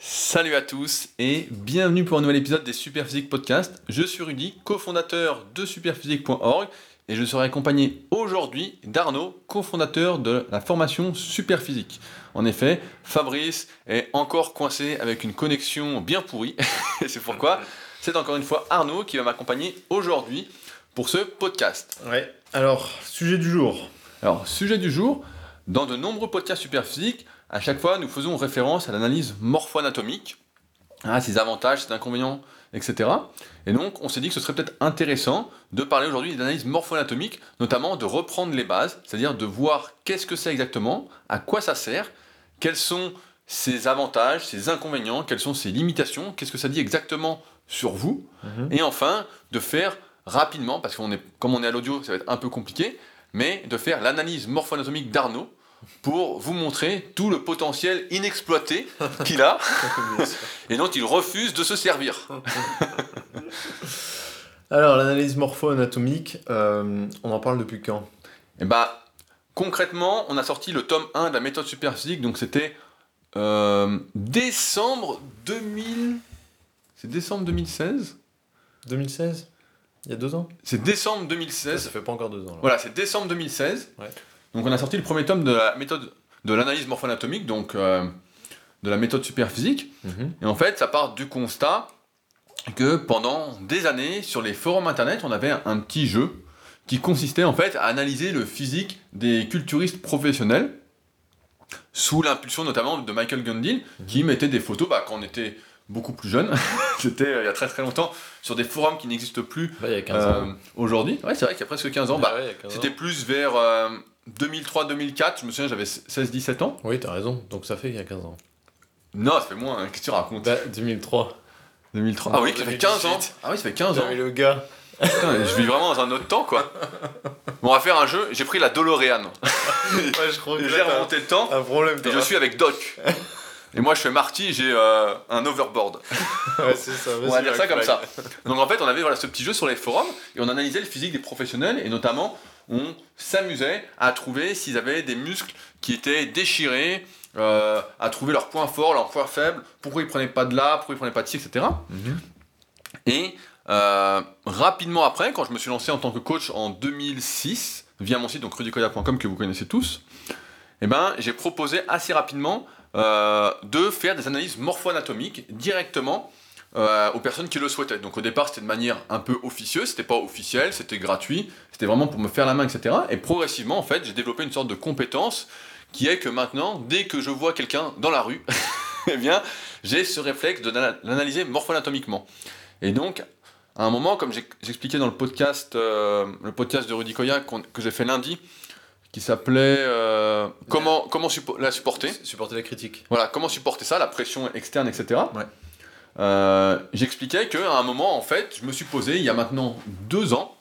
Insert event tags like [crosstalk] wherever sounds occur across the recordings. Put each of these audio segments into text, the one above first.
Salut à tous et bienvenue pour un nouvel épisode des Superphysique Podcast. Je suis Rudy, cofondateur de superphysique.org et je serai accompagné aujourd'hui d'Arnaud, cofondateur de la formation Superphysique. En effet, Fabrice est encore coincé avec une connexion bien pourrie [laughs] et c'est pourquoi c'est encore une fois Arnaud qui va m'accompagner aujourd'hui pour ce podcast. Ouais, alors, sujet du jour. Alors, sujet du jour, dans de nombreux podcasts Superphysique, à chaque fois, nous faisons référence à l'analyse morpho-anatomique, à ses avantages, ses inconvénients, etc. Et donc, on s'est dit que ce serait peut-être intéressant de parler aujourd'hui d'analyse morpho-anatomique, notamment de reprendre les bases, c'est-à-dire de voir qu'est-ce que c'est exactement, à quoi ça sert, quels sont ses avantages, ses inconvénients, quelles sont ses limitations, qu'est-ce que ça dit exactement sur vous, Mhm. et enfin de faire rapidement, parce qu'on est, comme on est à l'audio, ça va être un peu compliqué, mais de faire l'analyse morpho-anatomique d'Arnaud pour vous montrer tout le potentiel inexploité [laughs] qu'il a et dont il refuse de se servir. [laughs] Alors, l'analyse morpho-anatomique, euh, on en parle depuis quand? Et bah, concrètement, on a sorti le tome 1 de la méthode superphysique, donc c'était euh, décembre 2000. C'est décembre 2016 2016 Il y a deux ans? C'est décembre Ça 2016. fait pas encore deux ans. là. Voilà, c'est décembre 2016. Ouais. Donc on a sorti le premier tome de la méthode de l'analyse morpho-anatomique, donc euh, de la méthode superphysique. Mhm. Et en fait, ça part du constat que pendant des années, sur les forums internet, on avait un, un petit jeu qui consistait en fait à analyser le physique des culturistes professionnels, sous l'impulsion notamment de Michael Gundil, qui mettait des photos bah, quand on était beaucoup plus jeune, [laughs] c'était euh, il y a très très longtemps, sur des forums qui n'existent plus il y a 15 euh, aujourd'hui. Ouais, c'est vrai qu'il y a presque 15 ans. Bah, ouais, il y a 15 c'était plus vers 2003-2004, je me souviens, j'avais 16-17 ans. Oui, t'as raison. Donc ça fait il y a 15 ans. Non, ça fait moins, hein. qu'est-ce que tu racontes Bah, 2003. 2003. Ah oui, ça fait 15 ans. 2018. Ah oui, ça fait 15 ans. J'avais le gars. Putain, je vis vraiment dans un autre temps, quoi. Bon, on va faire un jeu. J'ai pris la DeLorean. [laughs] Ouais, je crois que J'ai t'as remonté le temps un problème. et je suis avec Doc. Et moi, je fais Marty, j'ai euh, un overboard. [laughs] Ouais, c'est ça. On va dire ça comme ça. Donc en fait, on avait voilà, ce petit jeu sur les forums et on analysait le physique des professionnels et notamment, on s'amusait à trouver s'ils avaient des muscles qui étaient déchirés, euh, à trouver leurs points forts, leurs points faibles, pourquoi ils prenaient pas de là, pourquoi ils prenaient pas de ci, etc. Mhm. Et euh, rapidement après, quand je me suis lancé en tant que coach en 2006, via mon site donc rudicoya.com que vous connaissez tous, eh ben, j'ai proposé assez rapidement euh, de faire des analyses morpho-anatomiques directement euh, aux personnes qui le souhaitaient. Donc au départ, c'était de manière un peu officieuse, c'était pas officiel, c'était gratuit, c'était vraiment pour me faire la main, etc. Et progressivement, en fait, j'ai développé une sorte de compétence qui est que maintenant, dès que je vois quelqu'un dans la rue, [laughs] eh bien, j'ai ce réflexe de l'ana- l'analyser morpho-anatomiquement. Et donc, à un moment, comme j'expliquais dans le podcast, euh, le podcast de Rudy Koya que j'ai fait lundi, qui s'appelait euh, Comment, comment suppo- la supporter Supporter la critique. Voilà, comment supporter ça, la pression externe, etc. Ouais. Euh, J'expliquais qu'à un moment, en fait, je me suis posé, il y a maintenant deux ans,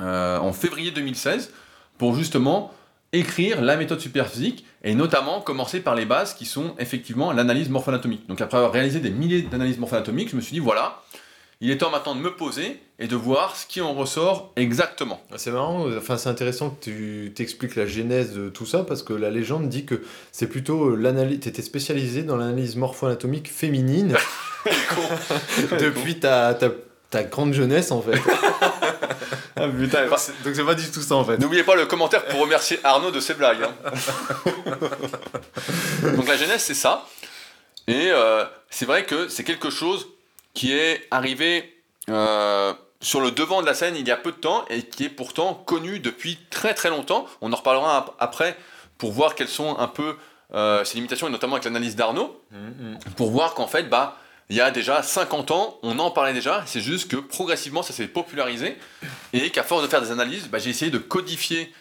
euh, en février 2016, pour justement écrire la méthode superphysique et notamment commencer par les bases qui sont effectivement l'analyse morpho-anatomique. Donc après avoir réalisé des milliers d'analyses morpho-anatomiques, je me suis dit voilà, il est temps maintenant de me poser et de voir ce qui en ressort exactement. C'est marrant, enfin c'est intéressant que tu t'expliques la genèse de tout ça parce que la légende dit que c'est plutôt l'analyse. T'étais spécialisé dans l'analyse morpho-anatomique féminine [laughs] [laughs] depuis ta, ta, ta grande jeunesse en fait. [laughs] Ah putain, Donc c'est- Donc c'est pas du tout ça en fait. N'oubliez pas le commentaire pour remercier Arnaud de ses blagues. hein. Donc la jeunesse, c'est ça. Et euh, c'est vrai que c'est quelque chose qui est arrivé euh, sur le devant de la scène il y a peu de temps et qui est pourtant connu depuis très très longtemps. On en reparlera ap- après pour voir quelles sont un peu euh, ses limitations et notamment avec l'analyse d'Arnaud Mhm. pour voir qu'en fait, bah, il y a déjà 50 ans, on en parlait déjà, c'est juste que progressivement ça s'est popularisé et qu'à force de faire des analyses, bah, j'ai essayé de codifier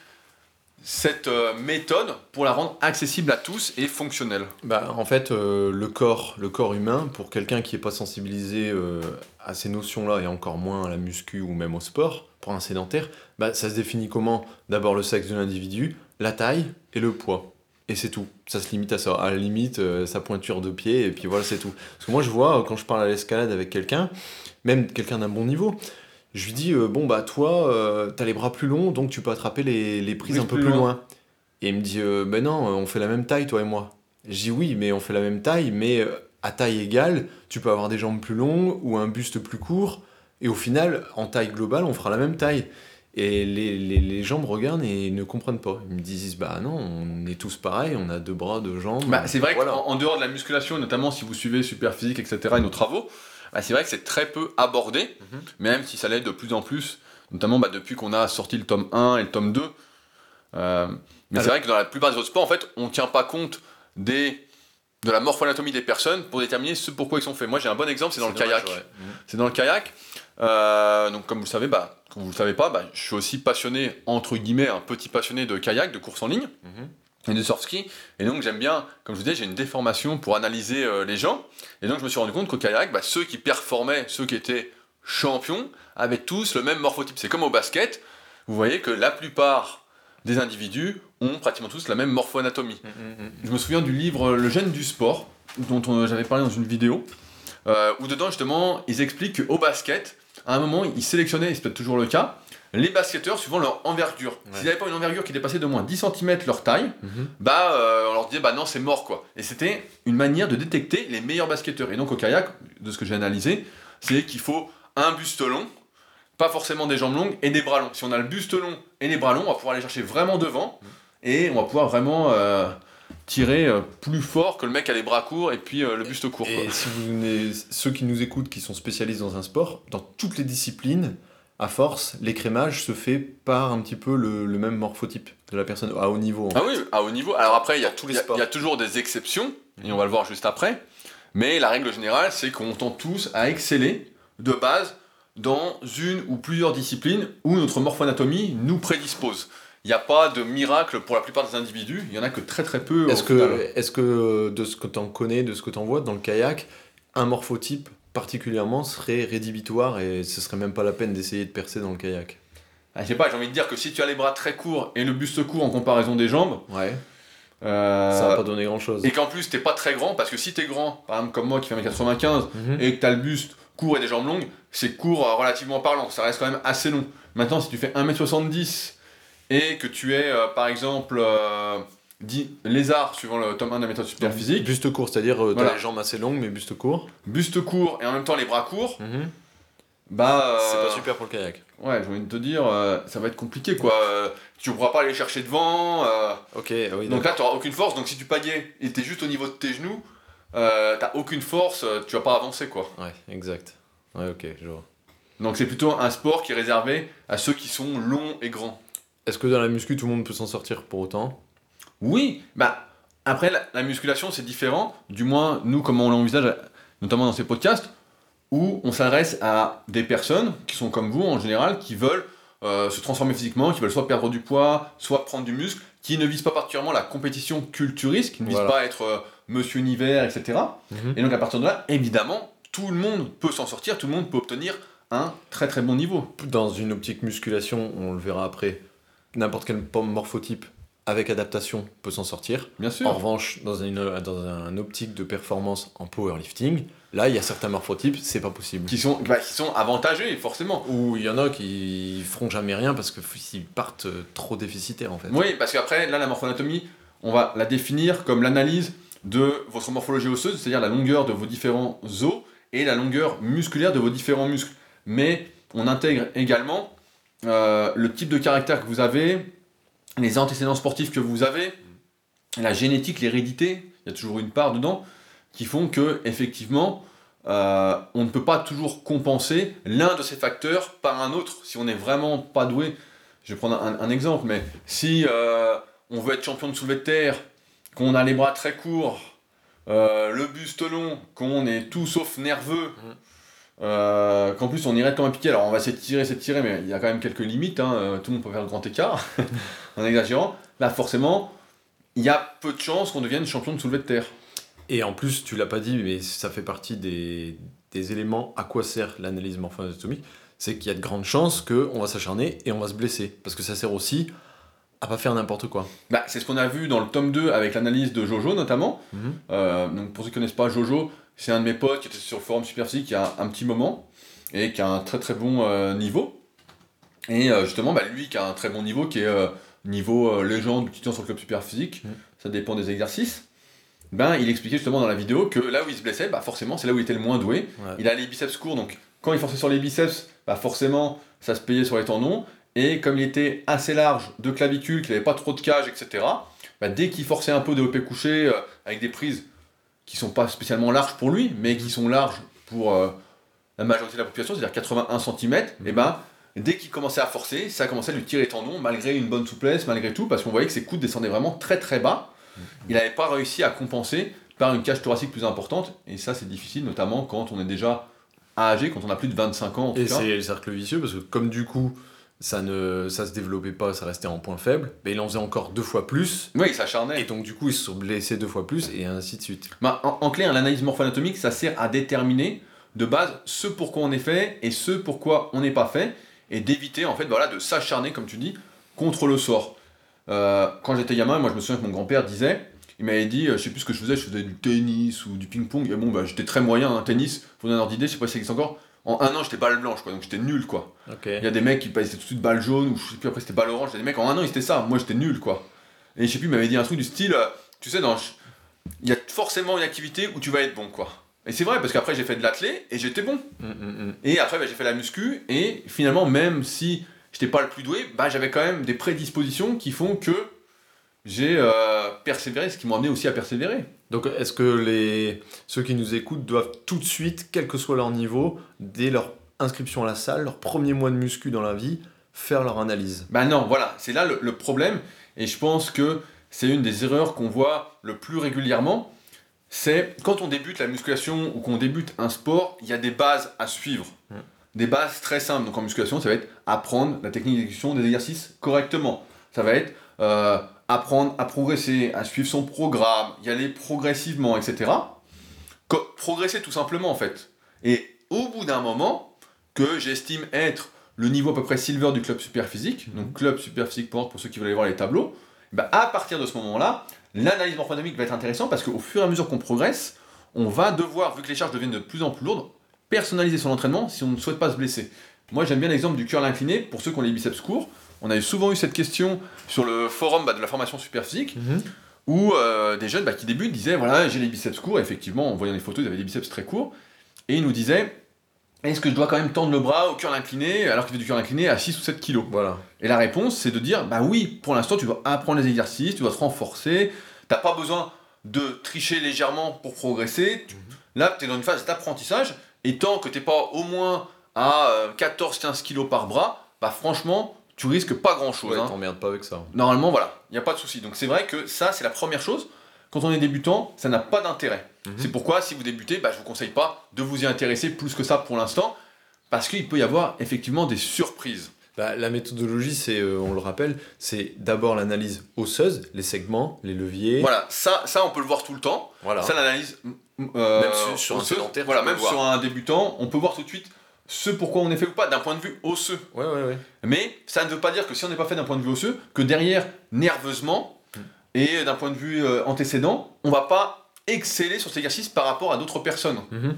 cette euh, méthode pour la rendre accessible à tous et fonctionnelle. Bah, en fait, euh, le corps, le corps humain, pour quelqu'un qui n'est pas sensibilisé euh, à ces notions-là et encore moins à la muscu ou même au sport, pour un sédentaire, bah, ça se définit comment? D'abord le sexe de l'individu, la taille et le poids. Et c'est tout. Ça se limite à ça. À la limite, sa pointure de pied, et puis voilà, c'est tout. Parce que moi, je vois, quand je parle à l'escalade avec quelqu'un, même quelqu'un d'un bon niveau, je lui dis, euh, bon, bah, toi, euh, t'as les bras plus longs, donc tu peux attraper les, les prises Oui, un peu plus loin. loin. Et il me dit, euh, ben non, on fait la même taille, toi et moi. Je dis oui, mais on fait la même taille, mais à taille égale, tu peux avoir des jambes plus longues ou un buste plus court, et au final, en taille globale, on fera la même taille. Et les, les, les gens me regardent et ne comprennent pas. Ils me disent, bah non, on est tous pareils, on a deux bras, deux jambes. Bah, c'est vrai Voilà. qu'en en dehors de la musculation, notamment si vous suivez Superphysique, etc., et nos travaux, bah, c'est vrai que c'est très peu abordé, Mhm. même si ça l'est de plus en plus, notamment bah, depuis qu'on a sorti le tome 1 et le tome 2. Euh, mais c'est vrai que dans la plupart des autres sports, en fait, on ne tient pas compte des, de la morphoanatomie des personnes pour déterminer ce pourquoi ils sont faits. Moi, j'ai un bon exemple, c'est dans le kayak. ouais. C'est dans le kayak. Euh, donc, comme vous le savez, bah, comme vous le savez pas, bah, je suis aussi passionné, entre guillemets, un petit passionné de kayak, de course en ligne Mhm. Et de surf ski. Et donc j'aime bien, comme je vous disais, j'ai une déformation pour analyser euh, les gens. Et donc je me suis rendu compte qu'au kayak, bah, ceux qui performaient, ceux qui étaient champions, avaient tous le même morphotype. C'est comme au basket, vous voyez que la plupart des individus ont pratiquement tous la même morphoanatomie. Mhm, mhm. Je me souviens du livre Le gène du sport, dont on- j'avais parlé dans une vidéo, euh, où dedans justement ils expliquent qu'au basket, à un moment ils sélectionnaient, et c'est peut-être toujours le cas, les basketteurs suivant leur envergure. Ouais. S'ils n'avaient pas une envergure qui dépassait de moins 10 cm leur taille, Mhm. bah euh, on leur disait bah non c'est mort quoi. Et c'était une manière de détecter les meilleurs basketteurs. Et donc au kayak, de ce que j'ai analysé, c'est qu'il faut un buste long, pas forcément des jambes longues et des bras longs. Si on a le buste long et les bras longs, on va pouvoir aller chercher vraiment devant et on va pouvoir vraiment euh, tirer euh, plus fort que le mec a les bras courts et puis euh, le buste court. quoi. Et si vous venez, ceux qui nous écoutent, qui sont spécialistes dans un sport, dans toutes les disciplines, à force, l'écrémage se fait par un petit peu le, le même morphotype de la personne à haut niveau. en Ah fait. oui, à haut niveau. Alors après, il y, a tous les il y a- sports. il y a toujours des exceptions, et on va le voir juste après. Mais la règle générale, c'est qu'on tend tous à exceller de base dans une ou plusieurs disciplines où notre morphoanatomie nous prédispose. Il n'y a pas de miracle pour la plupart des individus, il y en a que très très peu. Est-ce que, que de ce que tu en connais, de ce que tu en vois dans le kayak, un morphotype particulièrement serait rédhibitoire et ce serait même pas la peine d'essayer de percer dans le kayak Ah, je sais pas, j'ai envie de dire que si tu as les bras très courts et le buste court en comparaison des jambes, Ouais. euh, Ça va pas donner grand chose. et qu'en plus t'es pas très grand, parce que si t'es grand, par exemple comme moi qui fais 1m95, Mhm. et que tu as le buste court et des jambes longues, c'est court euh, relativement parlant, ça reste quand même assez long. Maintenant, si tu fais 1m70 et que tu es euh, par exemple dit lézard, suivant le tome 1 de la méthode super physique, Buste court, c'est-à-dire euh, t'as Voilà. les jambes assez longues mais buste court. buste court et en même temps les bras courts, bah. C'est euh, pas super pour le kayak. Ouais, j'ai envie de te dire, euh, ça va être compliqué quoi. Euh, tu pourras pas aller chercher devant. euh, Ok, oui. donc là, tu aucune force. Donc si tu pagais et t'es juste au niveau de tes genoux, euh, t'as aucune force, euh, tu vas pas avancer quoi. Ouais, exact. Ouais, ok, je vois. Donc c'est plutôt un sport qui est réservé à ceux qui sont longs et grands. Est-ce que dans la muscu, tout le monde peut s'en sortir pour autant? Oui, bah après la, la musculation c'est différent, du moins nous comment on l'envisage, notamment dans ces podcasts, où on s'adresse à des personnes qui sont comme vous en général, qui veulent euh, se transformer physiquement, qui veulent soit perdre du poids, soit prendre du muscle, qui ne visent pas particulièrement la compétition culturiste, qui ne visent pas à être euh, Monsieur Univers, etc. Et donc à partir de là, évidemment, tout le monde peut s'en sortir, tout le monde peut obtenir un très très bon niveau. Dans une optique musculation, on le verra après, n'importe quel pomme morphotype avec adaptation peut s'en sortir. Bien sûr. En revanche, dans une, dans un optique de performance en powerlifting, là, il y a certains morphotypes, c'est pas possible. Qui sont, bah, qui sont avantagés, forcément. Ou il y en a qui feront jamais rien parce qu'ils partent euh, trop déficitaires en fait. Oui, parce qu'après, là, la morphoanatomie, on va la définir comme l'analyse de votre morphologie osseuse, c'est-à-dire la longueur de vos différents os et la longueur musculaire de vos différents muscles. Mais on intègre également euh, le type de caractère que vous avez, les antécédents sportifs que vous avez, la génétique, l'hérédité, il y a toujours une part dedans, qui font que, effectivement, euh, on ne peut pas toujours compenser l'un de ces facteurs par un autre. Si on n'est vraiment pas doué, je vais prendre un, exemple, mais si euh, on veut être champion de soulevé de terre, qu'on a les bras très courts, euh, le buste long, qu'on est tout sauf nerveux, Mhm. Euh, qu'en plus on irait comme un piqué, alors on va s'étirer, s'étirer, mais il y a quand même quelques limites, hein, euh, tout le monde peut faire le grand écart, [laughs] [laughs] en exagérant, là forcément, il y a peu de chances qu'on devienne champion de soulevé de terre. Et en plus, tu l'as pas dit, mais ça fait partie des, des éléments à quoi sert l'analyse morpho-anatomique, c'est qu'il y a de grandes chances qu'on va s'acharner et on va se blesser. Parce que ça sert aussi à pas faire n'importe quoi. Bah, c'est ce qu'on a vu dans le tome 2 avec l'analyse de Jojo notamment. Euh, donc pour ceux qui ne connaissent pas Jojo, c'est un de mes potes qui était sur le forum Superphysique il y a un, un petit moment et qui a un très très bon euh, niveau. Et euh, justement, bah, lui qui a un très bon niveau, qui est euh, niveau légende du titan sur le club Superphysique, Mhm. ça dépend des exercices. ben, il expliquait justement dans la vidéo que là où il se blessait, bah forcément, c'est là où il était le moins doué. Ouais. Il a les biceps courts, donc quand il forçait sur les biceps, bah forcément, ça se payait sur les tendons. Et comme il était assez large de clavicule, qu'il n'avait pas trop de cage, etc., bah dès qu'il forçait un peu développé couché, euh, avec des prises qui sont pas spécialement larges pour lui, mais qui sont larges pour euh, la majorité de la population, c'est-à-dire 81 cm, et ben dès qu'il commençait à forcer, ça commençait à lui tirer les tendons, malgré une bonne souplesse, malgré tout, parce qu'on voyait que ses coudes descendaient vraiment très très bas. Il n'avait pas réussi à compenser par une cage thoracique plus importante, et ça c'est difficile, notamment quand on est déjà âgé, quand on a plus de 25 ans en Et c'est le cercle vicieux parce que comme du coup ça ne ça se développait pas, ça restait en point faible, mais il en faisait encore deux fois plus. Oui, il s'acharnait. Et donc du coup ils se sont blessés deux fois plus et ainsi de suite. Bah, en, en clair, l'analyse morpho-anatomique, ça sert à déterminer de base ce pourquoi on est fait et ce pourquoi on n'est pas fait, et d'éviter en fait voilà, de s'acharner, comme tu dis, contre le sort. Euh, quand j'étais gamin, moi je me souviens que mon grand-père disait, il m'avait dit, euh, je sais plus ce que je faisais, je faisais du tennis ou du ping-pong, et bon, bah, j'étais très moyen, hein, tennis, pour donner un ordre d'idée, je sais pas si ça existe encore, en un an j'étais balle blanche, quoi, donc j'étais nul, quoi. Il y a des mecs qui passaient tout de suite balle jaune, ou je sais plus après c'était balle orange, il y a des mecs en un an ils étaient ça, moi j'étais nul quoi. Et je sais plus, il m'avait dit un truc du style, euh, tu sais, dans, il y a forcément une activité où tu vas être bon quoi. Et c'est vrai, parce qu'après j'ai fait de l'athlé et j'étais bon. Mm, mm, mm. Et après bah, j'ai fait la muscu, et finalement, même si j'étais pas le plus doué, bah, j'avais quand même des prédispositions qui font que j'ai euh, persévéré, ce qui m'a amené aussi à persévérer. Donc est-ce que les ceux qui nous écoutent doivent tout de suite, quel que soit leur niveau, dès leur inscription à la salle, leur premier mois de muscu dans la vie, faire leur analyse? Bah non, voilà, c'est là le, le problème, et je pense que c'est une des erreurs qu'on voit le plus régulièrement, c'est quand on débute la musculation ou qu'on débute un sport, il y a des bases à suivre. Mm. Des bases très simples, donc en musculation, ça va être apprendre la technique d'exécution des exercices correctement. Ça va être euh, apprendre à progresser, à suivre son programme, y aller progressivement, etc. Co- progresser tout simplement en fait. Et au bout d'un moment, que j'estime être le niveau à peu près silver du club super physique, donc club super physique pour pour ceux qui veulent aller voir les tableaux, bah, à partir de ce moment-là, l'analyse morphonomique va être intéressante parce qu'au fur et à mesure qu'on progresse, on va devoir, vu que les charges deviennent de plus en plus lourdes, personnaliser son entraînement si on ne souhaite pas se blesser. Moi j'aime bien l'exemple du curl incliné pour ceux qui ont les biceps courts. On a souvent eu cette question sur le forum bah, de la formation super physique où euh, des jeunes bah, qui débutent disaient voilà j'ai les biceps courts, effectivement en voyant les photos ils avaient des biceps très courts, et ils nous disaient est-ce que je dois quand même tendre le bras au curl incliné alors qu'il fait du curl incliné à 6 ou 7 kilos? Voilà. Et la réponse c'est de dire bah oui pour l'instant tu dois apprendre les exercices, tu dois te renforcer, t'as pas besoin de tricher légèrement pour progresser, Tu- là tu es dans une phase d'apprentissage, et tant que t'es pas au moins à 14-15 kilos par bras, bah franchement tu risques pas grand chose. Ouais, t'emmerdes pas avec ça. Normalement, voilà, il n'y a pas de souci. Donc c'est vrai que ça, c'est la première chose. Quand on est débutant, ça n'a pas d'intérêt. Mhm. C'est pourquoi, si vous débutez, bah, je vous conseille pas de vous y intéresser plus que ça pour l'instant, parce qu'il peut y avoir effectivement des surprises. Bah, la méthodologie, c'est, euh, on le rappelle, c'est d'abord l'analyse osseuse, les segments, les leviers. Voilà, ça, ça, on peut le voir tout le temps. Voilà. Ça, l'analyse. euh, Même sur- sur un osseuse, sédentaire, Voilà, même sur un débutant, on peut voir tout de suite ce pourquoi on est fait ou pas d'un point de vue osseux. Ouais, ouais, ouais. Mais ça ne veut pas dire que si on n'est pas fait d'un point de vue osseux, que derrière, nerveusement, Hmm. et d'un point de vue euh, antécédent, on va pas exceller sur cet exercice par rapport à d'autres personnes. Mhm.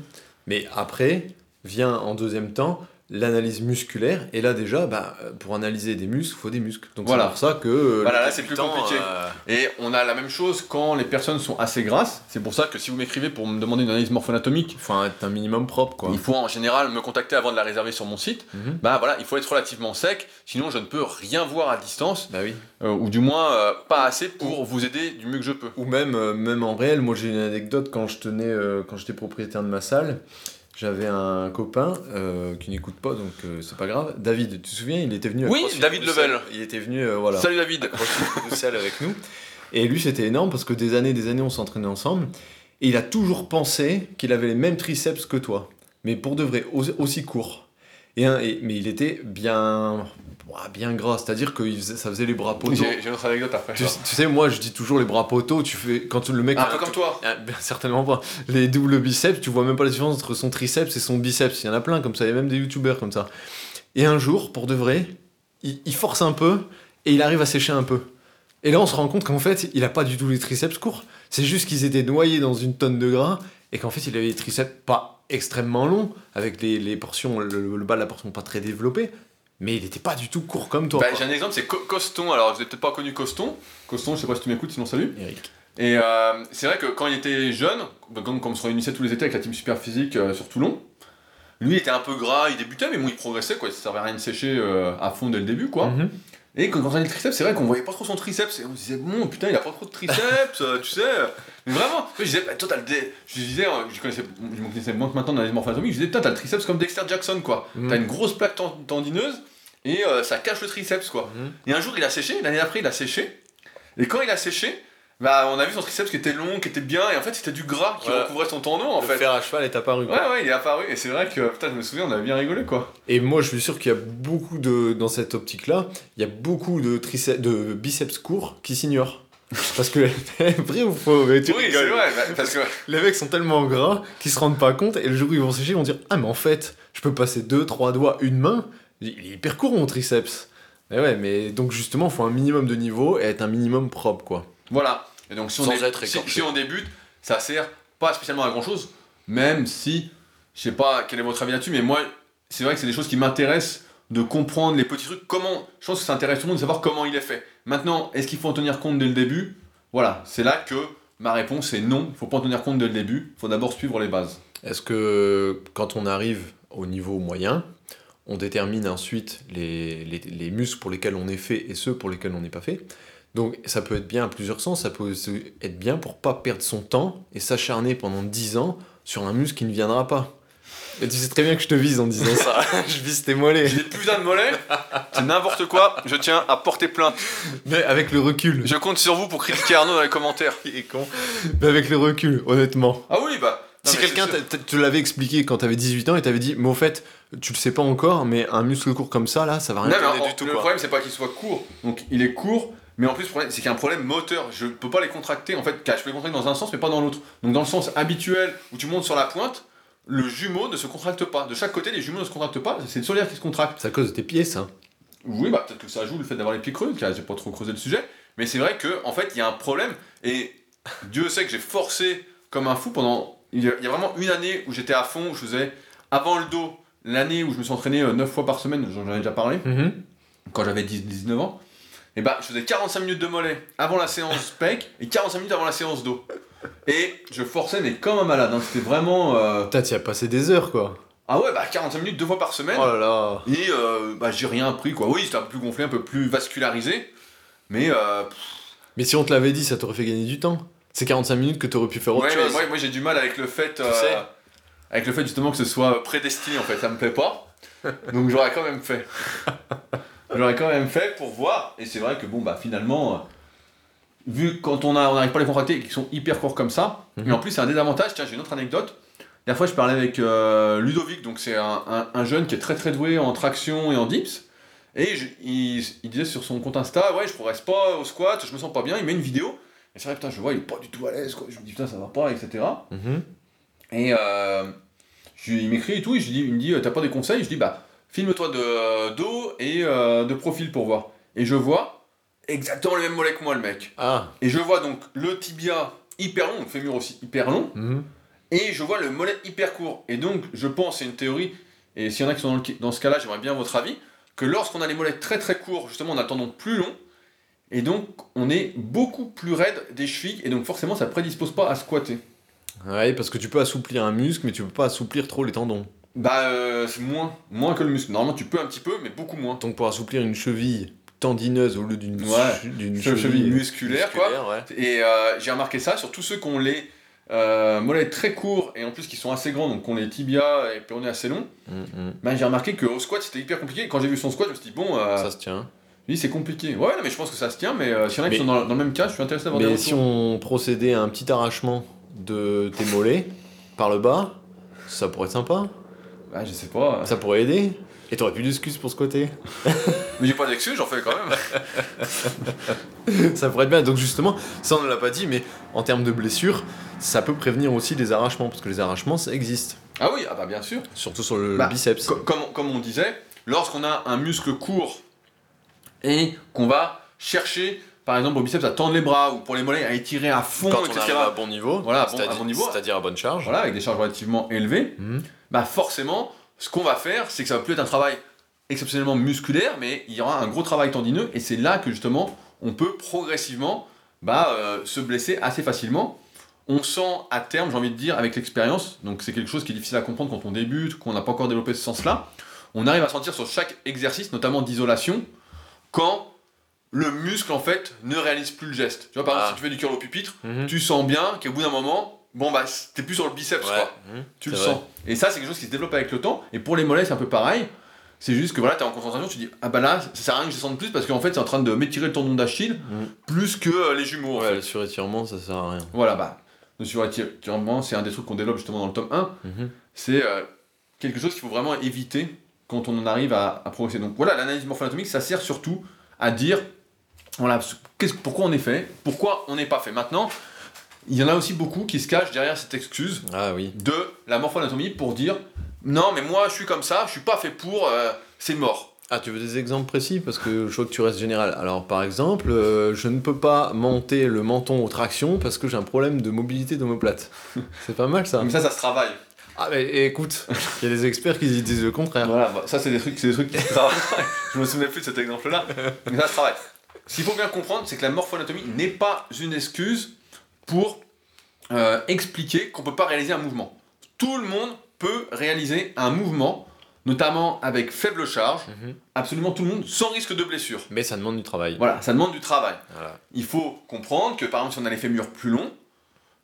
Mais après, vient en deuxième temps l'analyse musculaire. Et là, déjà, bah, pour analyser des muscles, il faut des muscles. Donc Voilà. c'est pour ça que. euh, Voilà, là, c'est plus compliqué. euh, Et on a la même chose quand les personnes sont assez grasses. C'est pour ça que si vous m'écrivez pour me demander une analyse morpho-anatomique, Il faut être un minimum propre, quoi. il faut en général me contacter avant de la réserver sur mon site. Mhm. Bah voilà, il faut être relativement sec, sinon je ne peux rien voir à distance, Bah oui. euh, ou du moins euh, pas assez pour vous aider du mieux que je peux. Ou même, même en réel, moi j'ai une anecdote quand je tenais, quand j'étais propriétaire de ma salle, j'avais un copain euh, qui n'écoute pas, donc euh, c'est pas grave. David, tu te souviens, il était venu. à Oui, CrossFit David Bruxelles. Level. Il était venu, euh, voilà. Salut David Bruxelles avec nous. Et lui, c'était énorme parce que des années, des années, on s'entraînait ensemble. Et il a toujours pensé qu'il avait les mêmes triceps que toi, mais pour de vrai, aussi, aussi court. Et, mais il était bien, bien gras, c'est-à-dire que ça faisait les bras poteaux. J'ai une autre anecdote après. Tu, tu sais, moi, je dis toujours les bras poteaux. Tu fais quand le mec Un peu comme toi ben, certainement pas. Les doubles biceps, tu vois même pas la différence entre son triceps et son biceps. Il y en a plein comme ça, il y a même des youtubeurs comme ça. Et un jour, pour de vrai, il, il force un peu et il arrive à sécher un peu. Et là, on se rend compte qu'en fait, il a pas du tout les triceps courts. C'est juste qu'ils étaient noyés dans une tonne de gras et qu'en fait, il avait les triceps pas extrêmement longs, avec les, les portions, le, le bas de la portion pas très développé, mais il était pas du tout court comme toi. Bah. J'ai un exemple, c'est Co- Coston. Alors, vous n'avez peut-être pas connu Coston. Coston, je sais pas si tu m'écoutes, sinon salut. Eric. Et euh, c'est vrai que quand il était jeune, comme on se réunissait tous les étés avec la team super physique euh, sur Toulon, lui était un peu gras, il débutait, mais bon, il progressait, quoi. Ça servait à rien de sécher euh, à fond dès le début, quoi. Mhm. Et quand, on avait le triceps, c'est vrai qu'on voyait pas trop son triceps. Et on se disait, bon, putain, il a pas trop de triceps, euh, tu sais. Mais vraiment, je disais, bah, toi, t'as le dé. Je disais, euh, je connaissais, je me connaissais moins que maintenant dans les morphologies. Je disais, putain, t'as le triceps comme Dexter Jackson, quoi. Mhm. T'as une grosse plaque ten- tendineuse et euh, ça cache le triceps, quoi. Mhm. Et un jour, il a séché, l'année d'après, il a séché. Et quand il a séché, bah, on a vu son triceps qui était long, qui était bien, et en fait, c'était du gras qui Ouais. recouvrait son tendon, en Le fait. fer à cheval est apparu. quoi. Ouais, ouais, il est apparu, et c'est vrai que, putain, je me souviens, on avait bien rigolé, quoi. Et moi, je suis sûr qu'il y a beaucoup de. Dans cette optique-là, il y a beaucoup de, triceps, de biceps courts qui s'ignorent. [laughs] Parce que. vrai ou faux mais tu Oui, rigoles. vrai, bah, parce que. Les mecs sont tellement gras qu'ils se rendent pas compte et le jour où ils vont sécher, ils vont dire Ah, mais en fait, je peux passer deux, trois doigts, une main? Il est hyper court mon triceps. Mais ouais, mais donc justement, il faut un minimum de niveau et être un minimum propre, quoi. Voilà. Et donc si on, Sans dé- être si, si on débute, ça sert pas spécialement à grand chose, même si, je sais pas quel est votre avis là-dessus, mais moi, c'est vrai que c'est des choses qui m'intéressent de comprendre les petits trucs, comment, je pense que ça intéresse tout le monde de savoir comment il est fait. Maintenant, est-ce qu'il faut en tenir compte dès le début? Voilà, c'est là que ma réponse est non, il faut pas en tenir compte dès le début, il faut d'abord suivre les bases. Est-ce que quand on arrive au niveau moyen, on détermine ensuite les, les, les muscles pour lesquels on est fait et ceux pour lesquels on n'est pas fait? Donc ça peut être bien à plusieurs sens, ça peut être bien pour pas perdre son temps et s'acharner pendant 10 ans sur un muscle qui ne viendra pas. Et tu sais très bien que je te vise en disant ça, [laughs] je vise tes mollets. J'ai plus d'un de mollet, c'est n'importe quoi, je tiens à porter plainte. Mais avec le recul, Je compte sur vous pour critiquer Arnaud dans les commentaires. il est con. Mais avec le recul, honnêtement. Ah oui, bah. non, si quelqu'un te l'avait expliqué quand t'avais 18 ans et t'avait dit, mais au fait, tu le sais pas encore, mais un muscle court comme ça, là, ça va rien Non, donner en- du tout, le quoi. problème, c'est pas qu'il soit court. Donc, il est court, mais en plus, c'est qu'il y a un problème moteur. Je peux pas les contracter. En fait, je peux les contracter dans un sens, mais pas dans l'autre. Donc, dans le sens habituel où tu montes sur la pointe, le jumeau ne se contracte pas. De chaque côté, les jumeaux ne se contractent pas. C'est le solaire qui se contracte. C'est à cause de tes pieds, ça. Oui, bah peut-être que ça joue le fait d'avoir les pieds creux, car j'ai pas trop creusé le sujet. Mais c'est vrai que en fait, il y a un problème. Et Dieu sait que j'ai forcé comme un fou pendant. Il y a, vraiment une année où j'étais à fond, où je faisais avant le dos, l'année où je me suis entraîné 9 fois par semaine, j'en ai déjà parlé quand j'avais 10 19 ans, et bah je faisais 45 minutes de mollet avant la séance pec et 45 minutes avant la séance dos. Et je forçais mais comme un malade, hein. c'était vraiment... euh, Putain, t'y as passé des heures, quoi. Ah ouais, bah 45 minutes deux fois par semaine, Oh là là. et euh, bah j'ai rien pris quoi. Oui, c'était un peu plus gonflé, un peu plus vascularisé, mais... Euh, Mais si on te l'avait dit, ça t'aurait fait gagner du temps. C'est 45 minutes que t'aurais pu faire autre ouais, mais chose. moi, moi, j'ai du mal avec le fait... euh, sais. avec le fait justement que ce soit prédestiné en fait, ça me plaît pas. [laughs] Donc j'aurais quand même fait. J'aurais quand même fait pour voir. Et c'est vrai que bon bah finalement, euh, vu quand on a- on n'arrive pas à les contracter et qu'ils sont hyper courts comme ça, Mhm. et en plus c'est un désavantage, tiens j'ai une autre anecdote. La fois je parlais avec euh, Ludovic, donc c'est un, un- un jeune qui est très très doué en traction et en dips. Et je- il, il disait sur son compte Insta, ouais je progresse pas au squat, je me sens pas bien, il met une vidéo. Et c'est vrai putain je vois, il est pas du tout à l'aise quoi. Je me dis putain ça va pas, etc. Mhm. Et euh, je lui- il m'écrit et tout, et je lui dis, il me dit, euh, t'as pas des conseils? Je dis, bah, filme-toi de euh, dos et euh, de profil pour voir. Et je vois exactement le même mollet que moi, le mec. Ah. Et je vois donc le tibia hyper long, le fémur aussi hyper long, Mhm. et je vois le mollet hyper court. Et donc, je pense, c'est une théorie, et s'il y en a qui sont dans, le- dans ce cas-là, j'aimerais bien votre avis, que lorsqu'on a les mollets très très courts, justement, on a le tendon plus long, et donc on est beaucoup plus raide des chevilles, et donc forcément, ça prédispose pas à squatter. Ouais, parce que tu peux assouplir un muscle, mais tu peux pas assouplir trop les tendons. Bah, euh, c'est moins, moins que le muscle. Normalement, tu peux un petit peu, mais beaucoup moins. Donc pour assouplir une cheville tendineuse au lieu d'une Ouais. Cheville cheville musculaire, quoi. ouais. Et euh, j'ai remarqué ça sur tous ceux qui ont les euh, mollets très courts et en plus qui sont assez grands, donc qui ont les tibias et péronés assez longs. Mhm. Bah, j'ai remarqué qu'au squat c'était hyper compliqué. Quand j'ai vu son squat, je me suis dit, bon, Ça se tient. lui c'est compliqué. Ouais, non, mais je pense que ça se tient, mais euh, s'il y en a qui sont dans, dans le même cas, je suis intéressé d'avoir des Mais si on procédait à un petit arrachement de tes mollets par le bas, ça pourrait être sympa. Bah, je sais pas. Ça pourrait aider. Et t'aurais plus d'excuses pour squatter. [laughs] Mais j'ai pas d'excuse, j'en fais quand même. [laughs] ça pourrait être bien. Donc justement, ça on ne l'a pas dit, mais en termes de blessures, ça peut prévenir aussi les arrachements, parce que les arrachements, ça existe. ah oui, ah bah bien sûr. Surtout sur le Bah, biceps. Co- comme, comme on disait, lorsqu'on a un muscle court et qu'on va chercher, par exemple au biceps, à tendre les bras ou pour les mollets à étirer à fond, Quand on etc. arrive à bon niveau, Voilà, à bon- c'est-à-dire- à bon niveau. c'est-à-dire à bonne charge. Voilà, avec des charges relativement élevées, Mhm. bah forcément, ce qu'on va faire, c'est que ça va plus être un travail exceptionnellement musculaire, mais il y aura un gros travail tendineux, et c'est là que justement, on peut progressivement bah, euh, se blesser assez facilement. On sent à terme, j'ai envie de dire, avec l'expérience, donc c'est quelque chose qui est difficile à comprendre quand on débute, qu'on n'a pas encore développé ce sens-là, on arrive à sentir sur chaque exercice, notamment d'isolation, quand le muscle en fait ne réalise plus le geste. Tu vois, par exemple, Ah. si tu fais du curl au pupitre, Mhm. tu sens bien qu'au bout d'un moment, bon bah t'es plus sur le biceps Ouais. quoi. Mhm. Tu le sens. Et ça, c'est quelque chose qui se développe avec le temps. Et pour les mollets, c'est un peu pareil. C'est juste que voilà, t'es en concentration, tu dis ah bah là, ça sert à rien que je descende plus parce qu'en fait, c'est en train de m'étirer le tendon d'Achille Mhm. plus que euh, les jumeaux. en Ouais, fait. le surétirement, ça sert à rien. Voilà, bah, le surétirement, c'est un des trucs qu'on développe justement dans le tome 1. Mhm. C'est euh, quelque chose qu'il faut vraiment éviter quand on en arrive à, à progresser. Donc voilà, l'analyse morpho-anatomique, ça sert surtout à dire voilà, pourquoi on est fait, pourquoi on n'est pas fait? Maintenant, il y en a aussi beaucoup qui se cachent derrière cette excuse Ah oui. de la morpho-anatomie pour dire non, mais moi je suis comme ça, je suis pas fait pour, euh, c'est mort. Ah, tu veux des exemples précis? Parce que je vois que tu restes général. Alors, par exemple, euh, je ne peux pas monter le menton aux tractions parce que j'ai un problème de mobilité d'omoplate. [laughs] C'est pas mal ça. Donc ça, ça se travaille. Ah, mais écoute, il y a des experts qui disent le contraire. Voilà, bah, ça c'est des trucs, c'est des trucs qui se travaillent. [laughs] je me souvenais plus de cet exemple-là, mais ça se travaille. Ce qu'il faut bien comprendre, c'est que la morpho-anatomie n'est pas une excuse pour euh, expliquer qu'on peut pas réaliser un mouvement. Tout le monde peut réaliser un mouvement, notamment avec faible charge, Mhm. absolument tout le monde, sans risque de blessure. Mais ça demande du travail. Voilà, ça demande du travail. Voilà. il faut comprendre que par exemple si on a les fémurs plus longs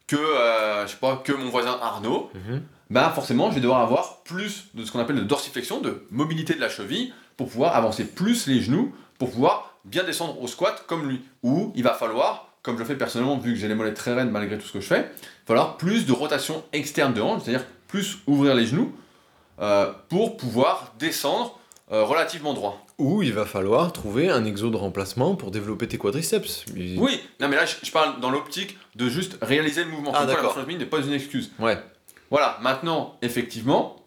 que euh, je sais pas que mon voisin Arnaud, Mhm. bah forcément je vais devoir avoir plus de ce qu'on appelle de dorsiflexion, de mobilité de la cheville pour pouvoir avancer plus les genoux pour pouvoir bien descendre au squat comme lui. Ou il va falloir, comme je le fais personnellement vu que j'ai les mollets très raides malgré tout ce que je fais, il va falloir plus de rotation externe de hanche, c'est-à-dire plus ouvrir les genoux euh, pour pouvoir descendre euh, relativement droit. Ou il va falloir trouver un exo de remplacement pour développer tes quadriceps. Il- Oui, non mais là je, je parle dans l'optique de juste réaliser le mouvement. Ah, la d'accord. morphoanatomie n'est pas une excuse. Ouais. Voilà, maintenant, effectivement,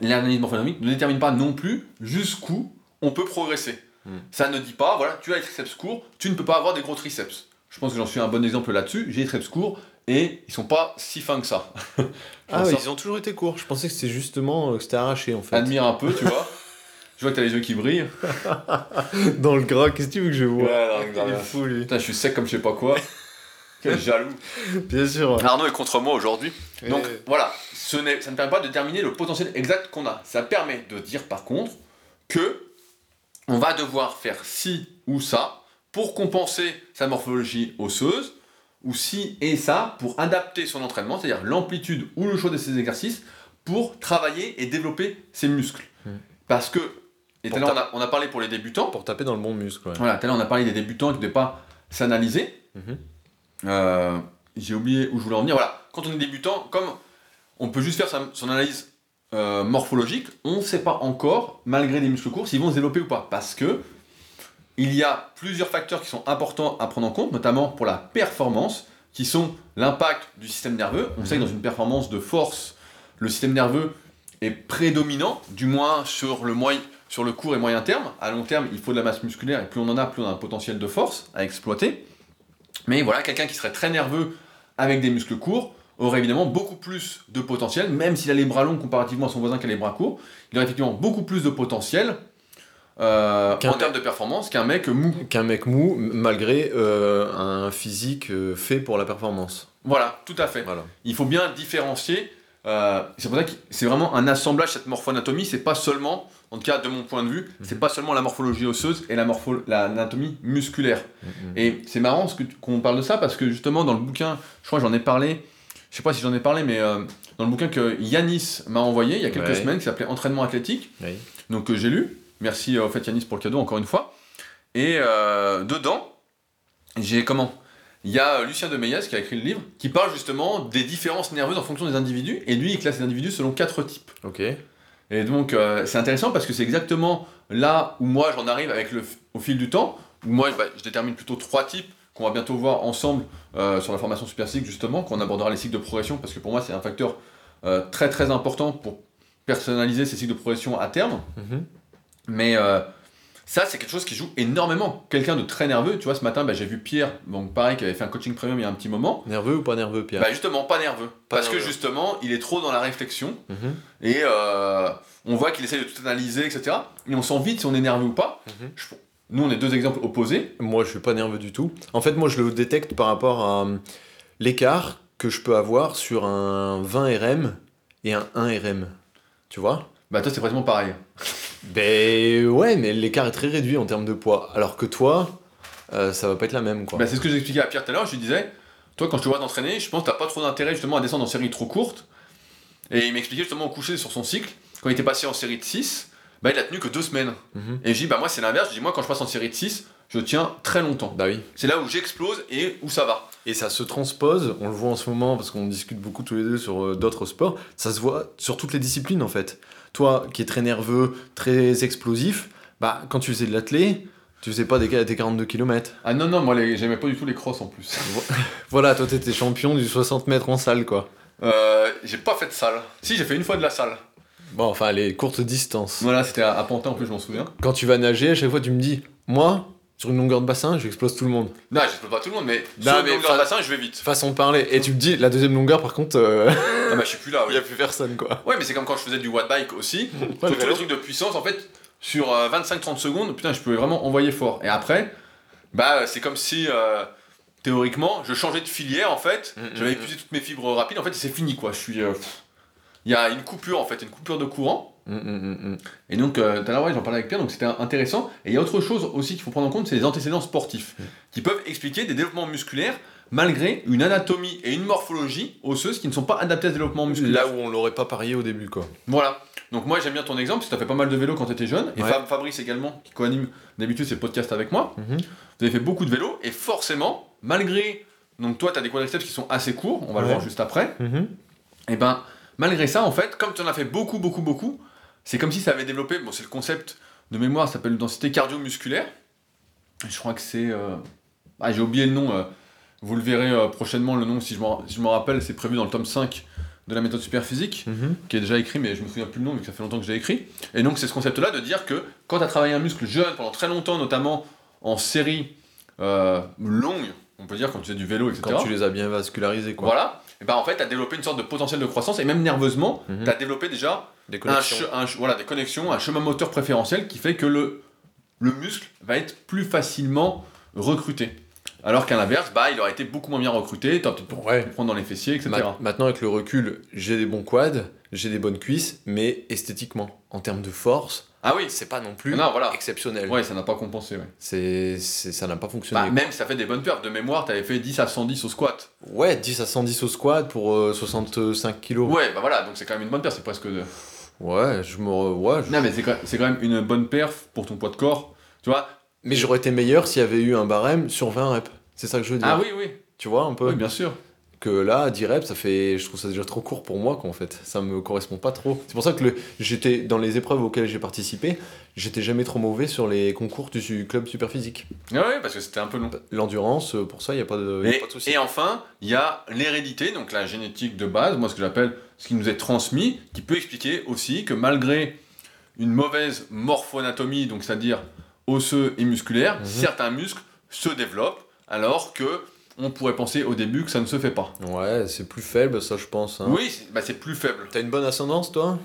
l'analyse morphonomique ne détermine pas non plus jusqu'où on peut progresser. Hmm. Ça ne dit pas, voilà, tu as les triceps courts, tu ne peux pas avoir des gros triceps. Je pense que j'en suis un bon exemple là-dessus. J'ai les triceps courts et ils sont pas si fins que ça. [laughs] Ah, ouais, ils ont toujours été courts. Je pensais que c'était justement euh, que c'était arraché en fait. Admire un peu, tu vois. [laughs] Je vois que t'as les yeux qui brillent. [laughs] Dans le gras, qu'est-ce que tu veux que je vois Ouais, Il est fou lui. Putain, je suis sec comme je sais pas quoi. Quel jaloux. Bien sûr. ouais. Arnaud est contre moi aujourd'hui. Donc voilà, ce ça ne permet pas de déterminer le potentiel exact qu'on a. Ça permet de dire par contre que on va devoir faire ci ou ça pour compenser sa morphologie osseuse, ou ci et ça pour adapter son entraînement, c'est-à-dire l'amplitude ou le choix de ses exercices, pour travailler et développer ses muscles. Hmm. Parce que, et tout Pour à l'heure on a, parlé pour les débutants, Pour taper dans le bon muscle. ouais. voilà, tout à l'heure on a parlé des débutants qui ne devaient pas s'analyser. Mhm. Euh, J'ai oublié où je voulais en venir. Voilà, quand on est débutant, comme on peut juste faire sa- son analyse euh, morphologique, on ne sait pas encore, malgré des muscles courts, s'ils vont se développer ou pas. Parce que il y a plusieurs facteurs qui sont importants à prendre en compte, notamment pour la performance, qui sont l'impact du système nerveux. On sait que dans une performance de force, le système nerveux est prédominant, du moins sur le, moyen, sur le court et moyen terme. À long terme, il faut de la masse musculaire, et plus on en a, plus on a un potentiel de force à exploiter. Mais voilà, quelqu'un qui serait très nerveux avec des muscles courts aurait évidemment beaucoup plus de potentiel, même s'il a les bras longs comparativement à son voisin qui a les bras courts, il aurait effectivement beaucoup plus de potentiel euh, en termes de performance qu'un mec mou. Qu'un mec mou, malgré euh, un physique euh, fait pour la performance. Voilà, tout à fait. Voilà. Il faut bien différencier. c'est pour ça que c'est vraiment un assemblage cette morphoanatomie. C'est pas seulement, en tout cas de mon point de vue, c'est pas seulement la morphologie osseuse et la morpho- l'anatomie musculaire. Mhm. Et c'est marrant qu'on parle de ça parce que justement dans le bouquin, je crois que j'en ai parlé, je sais pas si j'en ai parlé, mais euh, dans le bouquin que Yanis m'a envoyé il y a quelques Ouais. semaines qui s'appelait Entraînement athlétique, donc que j'ai lu. Merci euh, au fait Yanis pour le cadeau encore une fois. Et euh, dedans, j'ai comment? Il y a euh, Lucien de Meillas qui a écrit le livre qui parle justement des différences nerveuses en fonction des individus et lui il classe les individus selon quatre types. Ok. Et donc, euh, c'est intéressant parce que c'est exactement là où moi j'en arrive avec le, au fil du temps, où moi bah, je détermine plutôt trois types qu'on va bientôt voir ensemble euh, sur la formation super cycle justement, quand on abordera les cycles de progression, parce que pour moi c'est un facteur euh, très très important pour personnaliser ces cycles de progression à terme. Mhm. Mais euh, ça, c'est quelque chose qui joue énormément. Quelqu'un de très nerveux, tu vois, ce matin, bah, j'ai vu Pierre, donc pareil, qui avait fait un coaching premium il y a un petit moment. Nerveux ou pas nerveux, Pierre? Bah justement, pas nerveux. Pas parce que justement, il est trop dans la réflexion. Mhm. Et on voit qu'il essaie de tout analyser, etc. Et on sent vite si on est nerveux ou pas. Mhm. Je- nous, on est deux exemples opposés. Moi, je suis pas nerveux du tout. En fait, moi, je le détecte par rapport à euh, l'écart que je peux avoir sur un 20 RM et un 1 RM. Tu vois? Bah, toi, c'est pratiquement pareil. [laughs] Ben ouais, mais l'écart est très réduit en termes de poids. Alors que toi, euh, ça va pas être la même, quoi. Bah, c'est ce que j'expliquais à Pierre tout à l'heure. Je lui disais, toi, quand je te vois t'entraîner, je pense que t'as pas trop d'intérêt justement à descendre en série trop courte. Et il m'expliquait justement au coucher sur son cycle, quand il était passé en série de 6, bah, il a tenu que deux semaines. Mhm. Et je dis, bah, moi, c'est l'inverse. Je dis, moi, quand je passe en série de 6, je tiens très longtemps. Bah oui. C'est là où j'explose et où ça va. Et ça se transpose, on le voit en ce moment parce qu'on discute beaucoup tous les deux sur euh, d'autres sports, ça se voit sur toutes les disciplines en fait. Toi qui es très nerveux, très explosif, bah quand tu faisais de l'athlé, tu faisais pas des, des 42 km. Ah non, non, moi, j'aimais pas du tout les crosses en plus. [laughs] Voilà, toi t'étais champion du 60 mètres en salle quoi. Euh, j'ai pas fait de salle. Si, j'ai fait une fois de la salle. Bon, enfin les courtes distances. Voilà, c'était à, à Pantin en plus, je m'en souviens. Quand tu vas nager, à chaque fois tu me dis, moi, sur une longueur de bassin, j'explose tout le monde. Non, j'explose pas tout le monde, mais Non, sur mais longueur de bassin, je vais vite. Façon de parler. Et tu me dis, la deuxième longueur par contre, euh, Ah [laughs] bah, je suis plus là, il oui. y a plus personne quoi. Ouais, mais c'est comme quand je faisais du watt bike aussi. Ouais, sur le trucs de puissance, en fait, sur euh, 25-30 secondes, putain, je pouvais vraiment envoyer fort. Et après, bah, c'est comme si, euh, théoriquement, je changeais de filière, en fait. Mm, J'avais mm, épuisé toutes mes fibres rapides, en fait, c'est fini, quoi. Je suis. euh, pff. Il y a une coupure, en fait, une coupure de courant. Hum, hum, hum. Et donc, euh, tout à l'heure, j'en parlais avec Pierre, donc c'était intéressant. Et il y a autre chose aussi qu'il faut prendre en compte, c'est les antécédents sportifs, qui peuvent expliquer des développements musculaires malgré une anatomie et une morphologie osseuses qui ne sont pas adaptées à ce développement musculaire. Là où on l'aurait pas parié au début quoi. Voilà. Donc moi j'aime bien ton exemple, parce que tu as fait pas mal de vélo quand tu étais jeune, et Ouais. Fab- Fabrice également, qui co-anime d'habitude ces podcasts avec moi. Vous avez fait beaucoup de vélo, et forcément, malgré... Donc toi, tu as des quadriceps qui sont assez courts, on va le voir juste après. Et ben, malgré ça, en fait, comme tu en as fait beaucoup, beaucoup, beaucoup, c'est comme si ça avait développé, bon, c'est le concept de mémoire, ça s'appelle densité cardio-musculaire. Je crois que c'est. euh, Ah, j'ai oublié le nom, euh, vous le verrez euh, prochainement, le nom, si je m'en si rappelle, c'est prévu dans le tome 5 de la méthode superphysique, Mhm. qui est déjà écrit, mais je me souviens plus le nom, vu que ça fait longtemps que je l'ai écrit. Et donc, c'est ce concept-là de dire que quand tu as travaillé un muscle jeune pendant très longtemps, notamment en série longue, on peut dire quand tu faisais du vélo, etc. Quand tu les as bien vascularisés quoi. Voilà, et ben en fait, tu as développé une sorte de potentiel de croissance, et même nerveusement, Mhm. tu as développé déjà Des connexions. un che- voilà, des connexions, un chemin moteur préférentiel qui fait que le, le muscle va être plus facilement recruté. Alors qu'à l'inverse, bah, il aurait été beaucoup moins bien recruté, tu peut-être Ouais. prendre dans les fessiers, etc. Ma- maintenant, avec le recul, j'ai des bons quads, j'ai des bonnes cuisses, mais esthétiquement, en termes de force, Ah oui, c'est pas non plus non, voilà. exceptionnel. Ouais, ça n'a pas compensé. Ouais. C'est, ça n'a pas fonctionné. Bah, même ça fait des bonnes perfs. De mémoire, tu avais fait 10 à 110 au squat. Ouais, 10 à 110 au squat pour euh, 65 kilos. Ouais, bah voilà, donc c'est quand même une bonne perf, c'est presque. De... Ouais, je me. re- Ouais, je- Non, mais c'est quand même une bonne perf pour ton poids de corps. Tu vois Mais j'aurais été meilleur s'il y avait eu un barème sur 20 reps. C'est ça que je veux dire. Ah oui, oui, Tu vois un peu oui, bien sûr. Que là, 10 reps, ça fait. Je trouve ça déjà trop court pour moi, quoi, en fait. Ça me correspond pas trop. C'est pour ça que le... j'étais dans les épreuves auxquelles j'ai participé, j'étais jamais trop mauvais sur les concours du club super physique. Ah ouais, parce que c'était un peu long. L'endurance, euh, pour ça, il n'y a pas de, y a Et, pas de souci. et enfin, il y a l'hérédité, donc la génétique de base, moi ce que j'appelle ce qui nous est transmis, qui peut expliquer aussi que malgré une mauvaise morphoanatomie, donc c'est-à-dire osseux et musculaire, Mhm. certains muscles se développent, alors que on pourrait penser au début que ça ne se fait pas. Ouais, c'est plus faible, ça, je pense. hein. Oui, c'est bah, c'est plus faible. T'as une bonne ascendance, toi?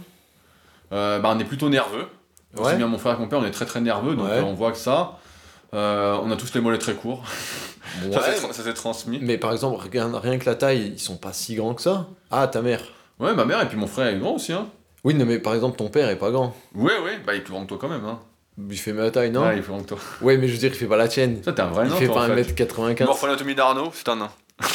Euh, bah, on est plutôt nerveux. Ouais. bien mon frère que mon père, on est très très nerveux, donc Ouais. euh, on voit que ça. Euh, on a tous les mollets très courts. Ouais. [laughs] Ça, c'est s'est transmis. Mais par exemple, regarde, rien que la taille, ils sont pas si grands que ça. Ah, ta mère. Ouais, ma mère et puis mon frère est grand aussi. Hein. Oui, non, mais par exemple, ton père est pas grand. Ouais, ouais, bah il est plus grand que toi quand même. Hein. Il fait ma taille, non Ouais, il est plus grand que toi. Ouais, mais je veux dire, il fait pas la tienne. Ça, t'es un vrai Il nain, fait toi, pas en fait. 1m95. Morphoanatomie d'Arnaud, c'est un nain. [laughs]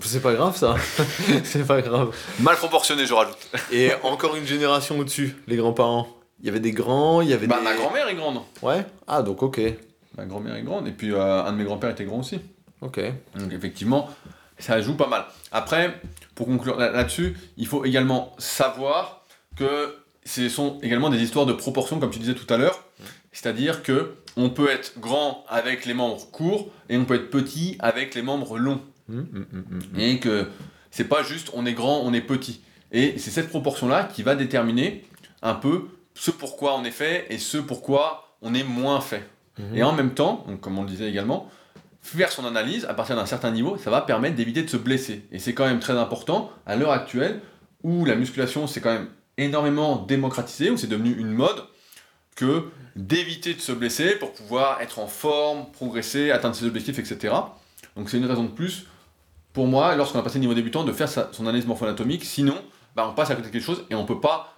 C'est pas grave, ça. [laughs] c'est pas grave. Mal proportionné, je rajoute. [laughs] Et encore une génération au-dessus, les grands-parents. Il y avait des grands, il y avait Bah, des. ma grand-mère est grande. Ouais Ah, donc ok. Ma grand-mère est grande, et puis euh, un de mes grands-pères était grand aussi. Ok. Donc effectivement, ça joue pas mal. Après, pour conclure là- là-dessus, il faut également savoir que ce sont également des histoires de proportion, comme tu disais tout à l'heure. C'est-à-dire que on peut être grand avec les membres courts et on peut être petit avec les membres longs. Hum, hum, hum. Et que c'est pas juste on est grand, on est petit. Et c'est cette proportion-là qui va déterminer un peu ce pourquoi on est fait et ce pourquoi on est moins fait. Et en même temps, donc comme on le disait également, faire son analyse à partir d'un certain niveau, ça va permettre d'éviter de se blesser. Et c'est quand même très important à l'heure actuelle où la musculation s'est quand même énormément démocratisée, où c'est devenu une mode, que d'éviter de se blesser pour pouvoir être en forme, progresser, atteindre ses objectifs, etc. Donc c'est une raison de plus pour moi, lorsqu'on a passé le niveau débutant, de faire sa- son analyse morpho-anatomique. Sinon, bah, on passe à côté de quelque chose et on peut pas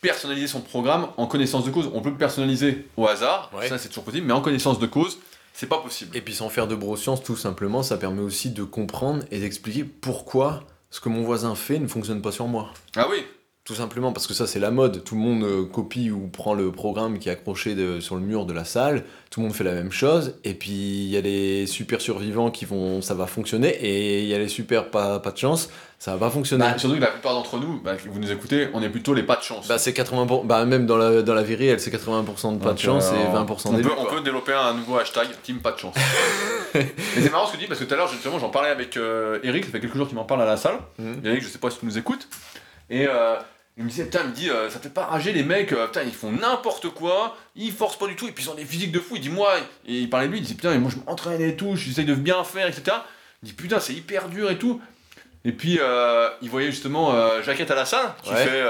personnaliser son programme en connaissance de cause. On peut le personnaliser au hasard, Ouais. ça c'est toujours possible, mais en connaissance de cause, c'est pas possible. Et puis sans faire de broscience, tout simplement, ça permet aussi de comprendre et d'expliquer pourquoi ce que mon voisin fait ne fonctionne pas sur moi. Ah oui, Tout simplement parce que ça c'est la mode, tout le monde euh, copie ou prend le programme qui est accroché de- sur le mur de la salle, tout le monde fait la même chose, et puis il y a les super survivants qui vont, ça va fonctionner, et il y a les super pas, pas de chance, ça va pas fonctionner. Bah, surtout que la plupart d'entre nous, bah, vous nous écoutez, on est plutôt les pas de chance. Bah, c'est 80%, pour- bah même dans la, dans la vie réelle, c'est 80% de pas de chance euh, et 20% on d'élu, peut, on peut développer un nouveau hashtag Team Pas de chance. [laughs] et c'est marrant ce que tu dis parce que tout à l'heure justement j'en parlais avec euh, Eric, ça fait quelques jours qu'il m'en parle à la salle. Mhm. Eric, je sais pas si tu nous écoutes. Et euh, il me disait, putain, il me dit, euh, ça fait pas rager les mecs, euh, putain, ils font n'importe quoi, ils forcent pas du tout, et puis ils ont des physiques de fou. Il dit, moi, et il parlait de lui, il disait, putain, moi je m'entraîne et tout, j'essaye de bien faire, etc. Il dit, putain, c'est hyper dur et tout. Et puis euh, il voyait justement Jaquette à la salle, qui Ouais. fait.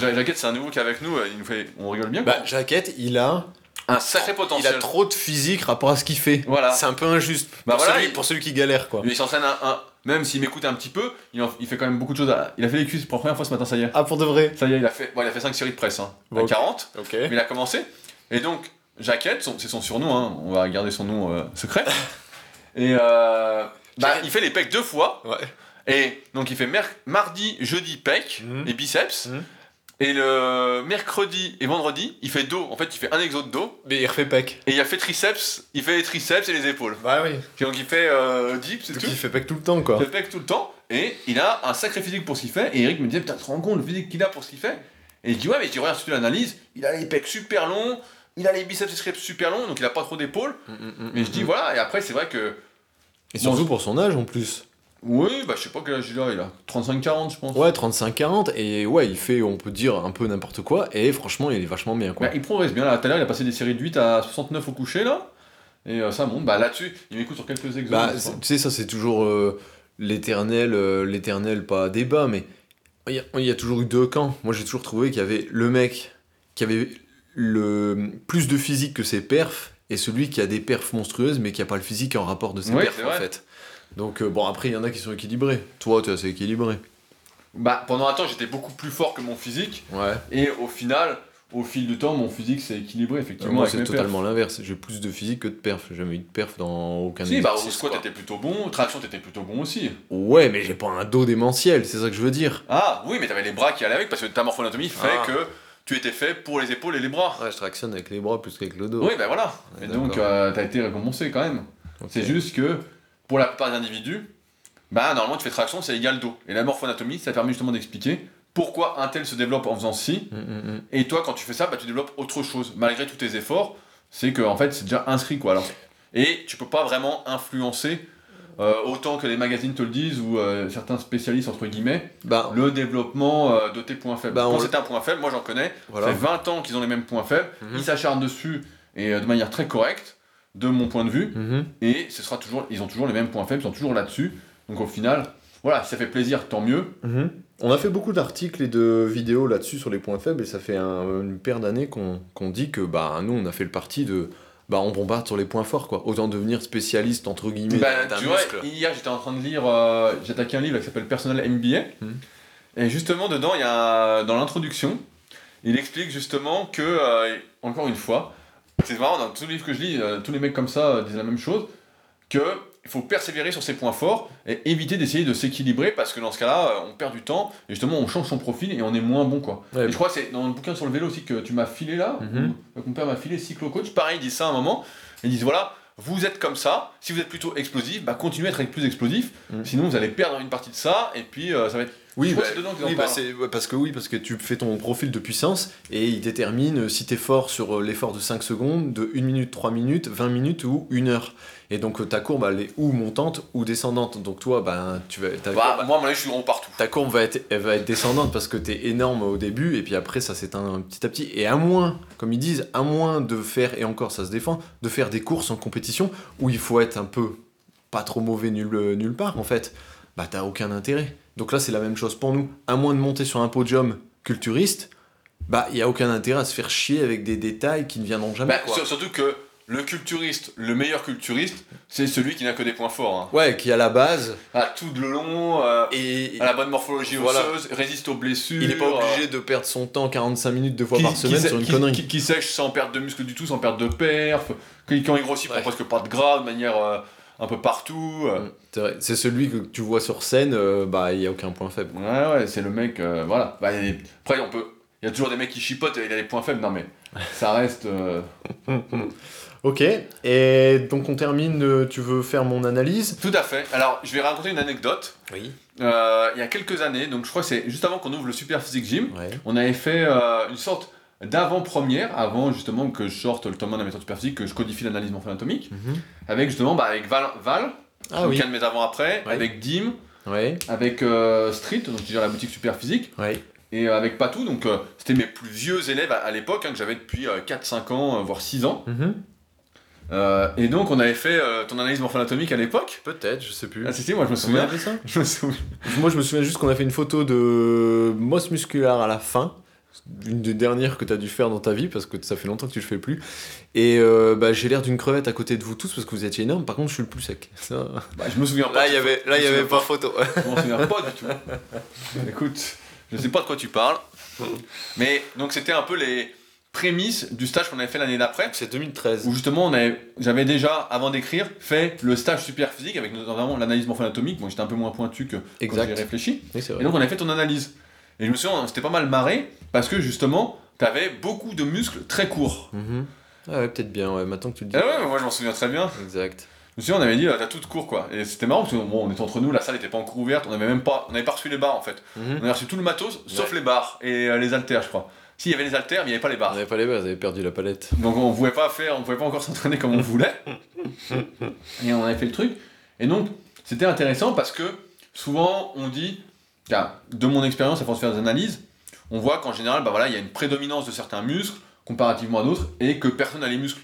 Ja- Jaquette, c'est un nouveau qui est avec nous, il nous fait, on rigole bien. quoi. Bah, Jaquette, il a, un sacré il potentiel. a trop de physique rapport à ce qu'il fait. Voilà. C'est un peu injuste Bah pour, voilà, celui, il- pour celui qui galère, quoi. Il s'entraîne un, un- Même s'il m'écoute un petit peu, il, en- il fait quand même beaucoup de choses. à- Il a fait les cuisses pour la première fois ce matin, ça y est. Ah, pour de vrai Ça y est, il a fait, bon, il a fait 5 séries de presse, hein, Bon, à ok. 40, Ok. mais il a commencé. Et donc, Jaquette, c'est son surnom, hein, on va garder son nom euh, secret. [laughs] Et euh, bah, il fait les pecs deux fois. Ouais. Et donc, il fait mer- mardi, jeudi, pecs Mhm. et biceps. Mhm. Et le mercredi et vendredi, il fait dos. En fait, il fait un exo de dos. Mais il refait pec. Et il a fait triceps, il fait les triceps et les épaules. Bah oui. Puis donc, il fait euh, dips et tout. il fait pec tout le temps, quoi. Il fait pec tout le temps. Et il a un sacré physique pour ce qu'il fait. Et Eric me disait, putain, tu te rends compte le physique qu'il a pour ce qu'il fait? Et je dis, ouais, mais tu regardes l'analyse, il a les pecs super longs, il a les biceps et triceps super longs, donc il a pas trop d'épaules. Mais je dis, voilà, et après, c'est vrai que. Et surtout pour son âge en plus. Oui, bah je sais pas quel âge il a, il a 35-40, je pense. Ouais, 35-40, et ouais, il fait, on peut dire, un peu n'importe quoi, et franchement, il est vachement bien, quoi. Bah, il progresse bien, là, tout à l'heure, il a passé des séries de 8 à 69 au coucher, là. Et euh, ça monte, bah là-dessus, il m'écoute sur quelques exos. Bah, tu sais, ça c'est toujours euh, l'éternel, euh, l'éternel, pas débat, mais il y, a, il y a toujours eu deux camps. Moi j'ai toujours trouvé qu'il y avait le mec qui avait le plus de physique que ses perfs, et celui qui a des perfs monstrueuses, mais qui a pas le physique en rapport de ses perfs, en fait. Donc euh, bon, après il y en a qui sont équilibrés. Toi, tu es assez équilibré. Bah, pendant un temps, j'étais beaucoup plus fort que mon physique. Ouais. Et au final, au fil du temps, mon physique s'est équilibré, effectivement. moi c'est totalement l'inverse. J'ai plus de physique que de perfs. J'ai jamais eu de perfs dans aucun Si, bah au exercice, squat t'étais plutôt bon, traction t'étais plutôt bon aussi. Ouais, mais j'ai pas un dos démentiel, c'est ça que je veux dire. Ah oui, mais t'avais les bras qui allaient avec parce que ta morphoanatomie fait Ah. que tu étais fait pour les épaules et les bras. Ouais, je tractionne avec les bras plus qu'avec le dos. Oui, bah voilà. Et donc euh, t'as été récompensé quand même. C'est juste que pour la plupart des individus, bah normalement tu fais traction, c'est égal dos. Et la morphoanatomie, ça permet justement d'expliquer pourquoi un tel se développe en faisant ci. Mm, mm, mm. Et toi, quand tu fais ça, bah, tu développes autre chose. Malgré tous tes efforts, c'est que en fait, c'est déjà inscrit quoi. Alors. Et tu peux pas vraiment influencer euh, autant que les magazines te le disent ou euh, certains spécialistes entre guillemets Bah, le développement euh, de tes points faibles. Bah, Quand c'est un point faible, moi j'en connais. voilà. Ça fait 20 ans qu'ils ont les mêmes points faibles. Mhm. Ils s'acharnent dessus et de manière très correcte, de mon point de vue. Mhm. Et ce sera toujours, ils ont toujours les mêmes points faibles, ils sont toujours là-dessus. Donc au final, voilà, si ça fait plaisir, tant mieux. Mhm. On a fait beaucoup d'articles et de vidéos là-dessus sur les points faibles et ça fait un- une paire d'années qu'on qu'on dit que bah nous on a fait le parti de bah on bombarde sur les points forts quoi. Autant devenir spécialiste entre guillemets Bah, tu vois, muscle. hier j'étais en train de lire, euh, j'ai attaqué un livre qui s'appelle Personnel MBA. Mhm. Et justement, dedans, il y a, dans l'introduction, il explique justement que, euh, encore une fois, c'est marrant, dans tous les livres que je lis, euh, tous les mecs comme ça euh, disent la même chose, que il faut persévérer sur ses points forts et éviter d'essayer de s'équilibrer parce que dans ce cas-là, euh, on perd du temps et justement on change son profil et on est moins bon quoi. Ouais. Et je crois que c'est dans le bouquin sur le vélo aussi que tu m'as filé là, Mhm. mon père m'a filé, cyclo-coach, pareil, ils disent ça à un moment, ils disent voilà, vous êtes comme ça, si vous êtes plutôt explosif, bah continuez à être plus explosif, Mhm. sinon vous allez perdre une partie de ça et puis euh, ça va être... Oui, bah, oui, bah, parce que oui, parce que tu fais ton profil de puissance et il détermine si tu es fort sur euh, l'effort de 5 secondes, de 1 minute, 3 minutes, 20 minutes ou 1 heure. Et donc euh, ta courbe elle est ou montante ou descendante. Donc toi, ben, tu vas, ta, Bah, courbe, moi, avis, je suis rond partout. ta courbe va être, elle va être descendante parce que tu es énorme au début et puis après ça s'éteint petit à petit. Et à moins, comme ils disent, à moins de faire, et encore ça se défend, de faire des courses en compétition où il faut être un peu pas trop mauvais nulle, nulle part en fait, bah t'as aucun intérêt. Donc là c'est la même chose pour nous. À moins de monter sur un podium culturiste, Bah, il y a aucun intérêt à se faire chier avec des détails qui ne viendront jamais. Bah, quoi. surtout que le culturiste, le meilleur culturiste, c'est celui qui n'a que des points forts. hein. Ouais, qui à la base. Ah, tout le long, euh, Et à la bonne morphologie Voilà. osseuse, résiste aux blessures. il n'est pas euh, obligé de perdre son temps 45 minutes deux fois qui- par semaine sur une qui- connerie. Qui, sèche sans perdre de muscle du tout, sans perdre de perf. Qui, quand il grossit, il prend Ouais. presque pas de gras de manière euh, un peu partout. euh. Mm, C'est celui que tu vois sur scène, euh, bah, il n'y a aucun point faible. Ouais, ouais, c'est le mec. euh, voilà. Bah, des- Après, on peut. Il y a toujours des mecs qui chipotent et il a des points faibles. Non, mais [laughs] ça reste. euh, Ok, et donc on termine, tu veux faire mon analyse? Tout à fait. Alors, je vais raconter une anecdote. Oui. Il y a quelques années, donc je crois que c'est juste avant qu'on ouvre le Super Physique Gym, Ouais. on avait fait une sorte d'avant-première, avant justement que je sorte le tome 1 de la méthode Super Physique, que je codifie l'analyse morpho-anatomique, avec justement bah, avec Val, Val Ah oui. de mes avant-après, Ouais. avec Dim, Ouais. avec euh, Street, donc je gère la boutique Super Physique, Ouais. et euh, avec Patou, donc euh, c'était mes plus vieux élèves à, à l'époque, hein, que j'avais depuis 4-5 ans, voire 6 ans. Mhm. Euh, et donc on avait fait euh, ton analyse morpho-anatomique à l'époque. Peut-être, je sais plus. Ah si si, moi je me On souviens. avait fait ça [laughs] Je me souviens. Moi, je me souviens juste qu'on a fait une photo de mosse musculaire à la fin. Une des dernières que tu as dû faire dans ta vie parce que ça fait longtemps que tu le fais plus. Et euh, bah, j'ai l'air d'une crevette à côté de vous tous parce que vous étiez énormes. Par contre, je suis le plus sec. [laughs] Ça... Bah, je me souviens pas. Là, il y avait, là, y pas photo. Je m'en souviens pas du tout. [laughs] Écoute, je sais pas de quoi tu parles. Mais donc c'était un peu les prémices du stage qu'on avait fait l'année d'après. C'est 2013. Où justement on avait, j'avais déjà, avant d'écrire, fait le stage super physique avec notamment l'analyse morpho-anatomique. Bon, j'étais un peu moins pointu que quand Exact. j'ai réfléchi. Oui, Et donc on avait fait ton analyse. Et je me souviens, on s'était pas mal marré parce que justement, t'avais beaucoup de muscles très courts. Mhm. Ah ouais, peut-être bien, ouais, maintenant que tu le dis. Ah ouais, moi je m'en souviens très bien. Exact. Je me souviens, on avait dit, ah, t'as tout court quoi. Et c'était marrant parce que bon, on était entre nous, la salle était pas encore ouverte, on avait même pas, on avait pas reçu les barres en fait. Mhm. On avait reçu tout le matos, sauf Ouais. les barres et euh, les haltères, je crois. S'il y avait les haltères, mais il n'y avait pas les On barres. n'avait pas les bases, vous avez perdu la palette. Donc on pouvait pas faire, on pouvait pas encore [laughs] s'entraîner comme on voulait. et on avait fait le truc. Et donc, c'était intéressant parce que souvent on dit, car de mon expérience, à force de faire des analyses, on voit qu'en général, bah voilà, il y a une prédominance de certains muscles comparativement à d'autres et que personne n'a les muscles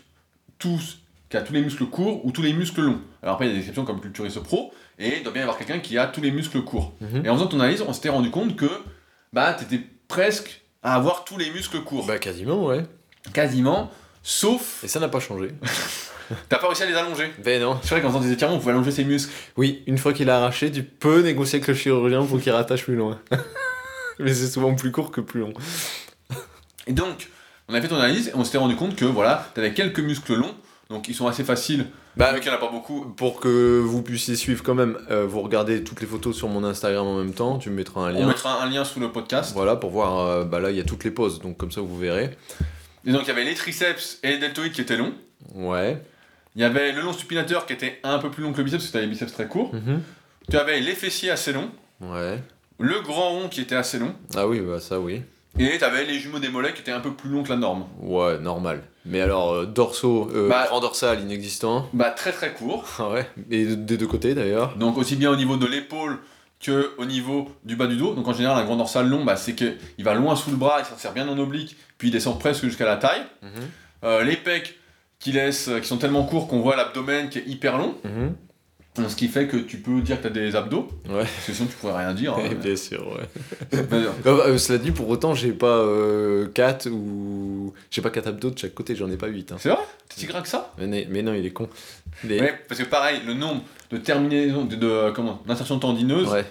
tous, qui a tous les muscles courts ou tous les muscles longs. Alors après, il y a des exceptions comme culturiste pro et il doit bien y avoir quelqu'un qui a tous les muscles courts. Mhm. Et en faisant ton analyse, on s'était rendu compte que bah, t'étais presque à avoir tous les muscles courts. Bah, quasiment, ouais. Quasiment, sauf Et ça n'a pas changé. [laughs] t'as pas réussi à les allonger. Ben non. C'est vrai qu'en faisant des étirements, on pouvait allonger ses muscles. Oui, une fois qu'il a arraché, tu peux négocier avec le chirurgien pour qu'il rattache plus loin. [laughs] Mais c'est souvent plus court que plus long. Et donc, on a fait ton analyse et on s'était rendu compte que voilà, t'avais quelques muscles longs, donc ils sont assez faciles, Bah, vu qu'il n'y en a pas beaucoup. pour que vous puissiez suivre quand même, euh, vous regardez toutes les photos sur mon Instagram en même temps, tu me mettras un On lien. mettra un lien sous le podcast. Voilà, pour voir, euh, bah là il y a toutes les poses, donc comme ça vous verrez. Et donc il y avait les triceps et les deltoïdes qui étaient longs. Ouais. Il y avait le long supinateur qui était un peu plus long que le biceps, parce que t'avais les biceps très courts. Mhm. Tu avais les fessiers assez longs, Ouais. Le grand rond qui était assez long, Ah oui, bah ça oui. et t'avais les jumeaux des mollets qui étaient un peu plus longs que la norme. Ouais, normal. Mais alors, euh, dorsaux, euh, Bah- grand dorsal inexistant. Bah très très court. [laughs] Ah ouais. Et de- des deux côtés d'ailleurs. Donc aussi bien au niveau de l'épaule que au niveau du bas du dos. Donc en général un grand dorsal long, bah, c'est qu'il va loin sous le bras, il s'insère bien en oblique, puis il descend presque jusqu'à la taille. Mhm. Euh, les pecs qui, laissent, qui sont tellement courts qu'on voit l'abdomen qui est hyper long. Mhm. Ce qui fait que tu peux dire que tu as des abdos. Ouais. Parce que sinon tu pourrais rien dire. hein. [laughs] Bien sûr, ouais. [laughs] Bah, Euh, euh, cela dit, pour autant, j'ai pas 4 ou. J'ai pas 4 abdos de chaque côté, j'en ai pas 8. c'est vrai? T'es si gras que ça? Mais, non, il est con. Ouais, parce que pareil, le nombre de terminaisons, de, de- comment, d'insertions tendineuses Ouais.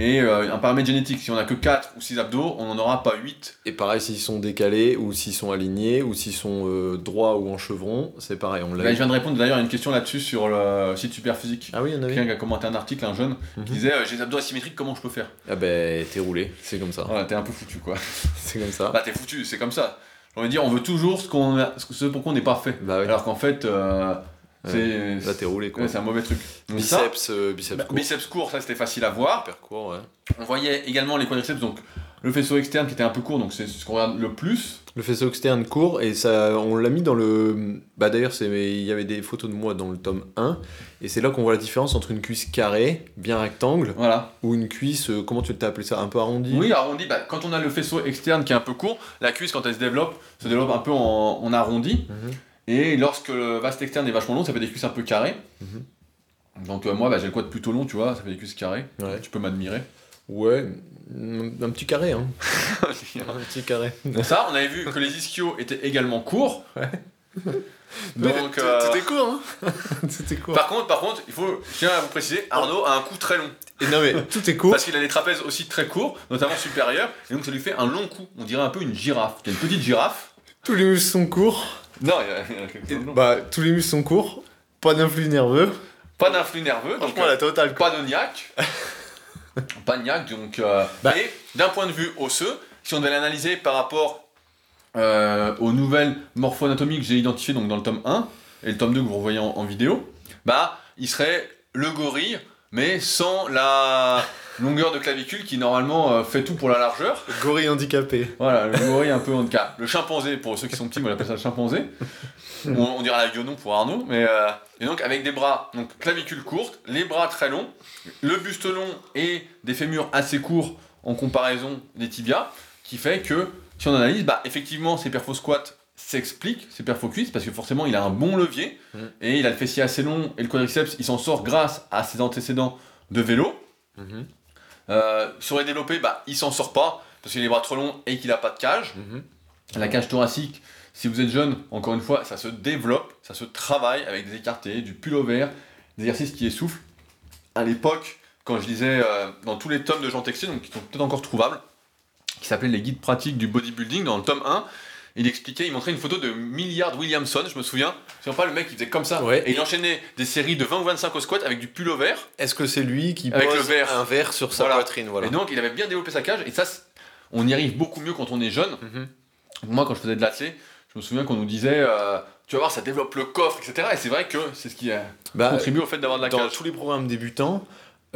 Et euh, un paramètre génétique. Si on a que 4 ou 6 abdos, on n'en aura pas 8. Et pareil, s'ils sont décalés, ou s'ils sont alignés, ou s'ils sont euh, droits ou en chevron, c'est pareil, on l'a. Bah, je viens de répondre d'ailleurs à une question là-dessus sur le site Superphysique. Ah oui, on Quelqu'un avait. qui a commenté un article, un jeune, Mhm. qui disait euh, J'ai des abdos asymétriques, comment je peux faire? Ah ben, t'es roulé, c'est comme ça. Voilà, t'es un peu foutu quoi. [laughs] C'est comme ça. Bah, t'es foutu, c'est comme ça. J'ai envie de dire, on veut toujours ce, qu'on a, ce pour quoi on n'est pas fait. Bah oui, Alors qu'en fait, euh, Ouais. c'est là t'es roulé quoi. ouais, c'est un mauvais truc. Donc ça, biceps, euh, biceps bah, court. biceps court, ça c'était facile à voir. Super court, ouais. On voyait également les quadriceps, donc le faisceau externe qui était un peu court, donc c'est ce qu'on regarde le plus. Le faisceau externe court, et ça, on l'a mis dans le. Bah d'ailleurs, il y avait des photos de moi dans le tome 1, et c'est là qu'on voit la différence entre une cuisse carrée, bien rectangle, Voilà. ou une cuisse, euh, comment tu t'as appelé ça, un peu arrondie? Oui, arrondi, bah, quand on a le faisceau externe qui est un peu court, la cuisse, quand elle se développe, se développe un peu en, en arrondi. Mhm. Et lorsque le vaste externe est vachement long, ça fait des cuisses un peu carrées. Mhm. Donc euh, moi, bah, j'ai le quad plutôt long, tu vois, ça fait des cuisses carrées. Ouais. Tu peux m'admirer. Ouais, un un petit carré, hein. [laughs] un petit carré. Ça, on avait vu que les ischios étaient également courts. [laughs] Donc, Tout- euh, Tout est court, hein. [laughs] Tout est court. par contre, par contre, il faut, je tiens à vous préciser, Arnaud a un cou très long. Et non, mais tout est court. Parce qu'il a des trapèzes aussi très courts, notamment supérieurs, et donc ça lui fait un long cou. On dirait un peu une girafe. Il y a une petite girafe. Tous les muscles sont courts. Non, il y a, y chose bah, tous les muscles sont courts. Pas d'influx nerveux. Pas d'influx nerveux, donc Franchement, la totale, quoi. pas de niaque. [laughs] pas de niaque, donc. euh, Bah. Et d'un point de vue osseux, si on devait l'analyser par rapport euh, aux nouvelles morpho-anatomies que j'ai identifiées donc, dans le tome 1 et le tome 2 que vous revoyez en, en vidéo, bah, il serait le gorille, mais sans la longueur de clavicule qui normalement euh, fait tout pour la largeur. Gorille handicapé. Voilà, le gorille un peu handicap. Le chimpanzé, pour ceux qui sont petits, on appelle ça le chimpanzé. On, on dira la guionon pour Arnaud, mais euh, et donc avec des bras, donc clavicule courte, les bras très longs, le buste long et des fémurs assez courts en comparaison des tibias, qui fait que si on analyse, bah effectivement ces perfo squats s'expliquent, ces perfo cuisses, parce que forcément il a un bon levier Mm. et il a le fessier assez long et le quadriceps il s'en sort grâce à ses antécédents de vélo. Mhm. Euh, sur les développés, bah il s'en sort pas parce qu'il a les bras trop longs et qu'il a pas de cage. Mhm. La cage thoracique, si vous êtes jeune, encore une fois, ça se développe, ça se travaille avec des écartés, du pullover, des exercices qui essoufflent. À l'époque, quand je lisais euh, dans tous les tomes de Jean Texier, donc qui sont peut-être encore trouvables, qui s'appelaient les guides pratiques du bodybuilding, dans le tome 1, il expliquait, il montrait une photo de Milliard Williamson, je me souviens. C'est pas le mec qui faisait comme ça. Ouais. Et il enchaînait des séries de 20 ou 25 au squat avec du pullover. Est-ce que c'est lui qui Avec pose le verre. un verre sur sa Voilà. poitrine voilà. Et donc, il avait bien développé sa cage. Et ça, on y arrive beaucoup mieux quand on est jeune. Mhm. Moi, quand je faisais de l'athlé, je me souviens qu'on nous disait, euh, tu vas voir, ça développe le coffre, etc. Et c'est vrai que c'est ce qui a Bah, contribué au fait d'avoir de la dans cage. tous les programmes débutants,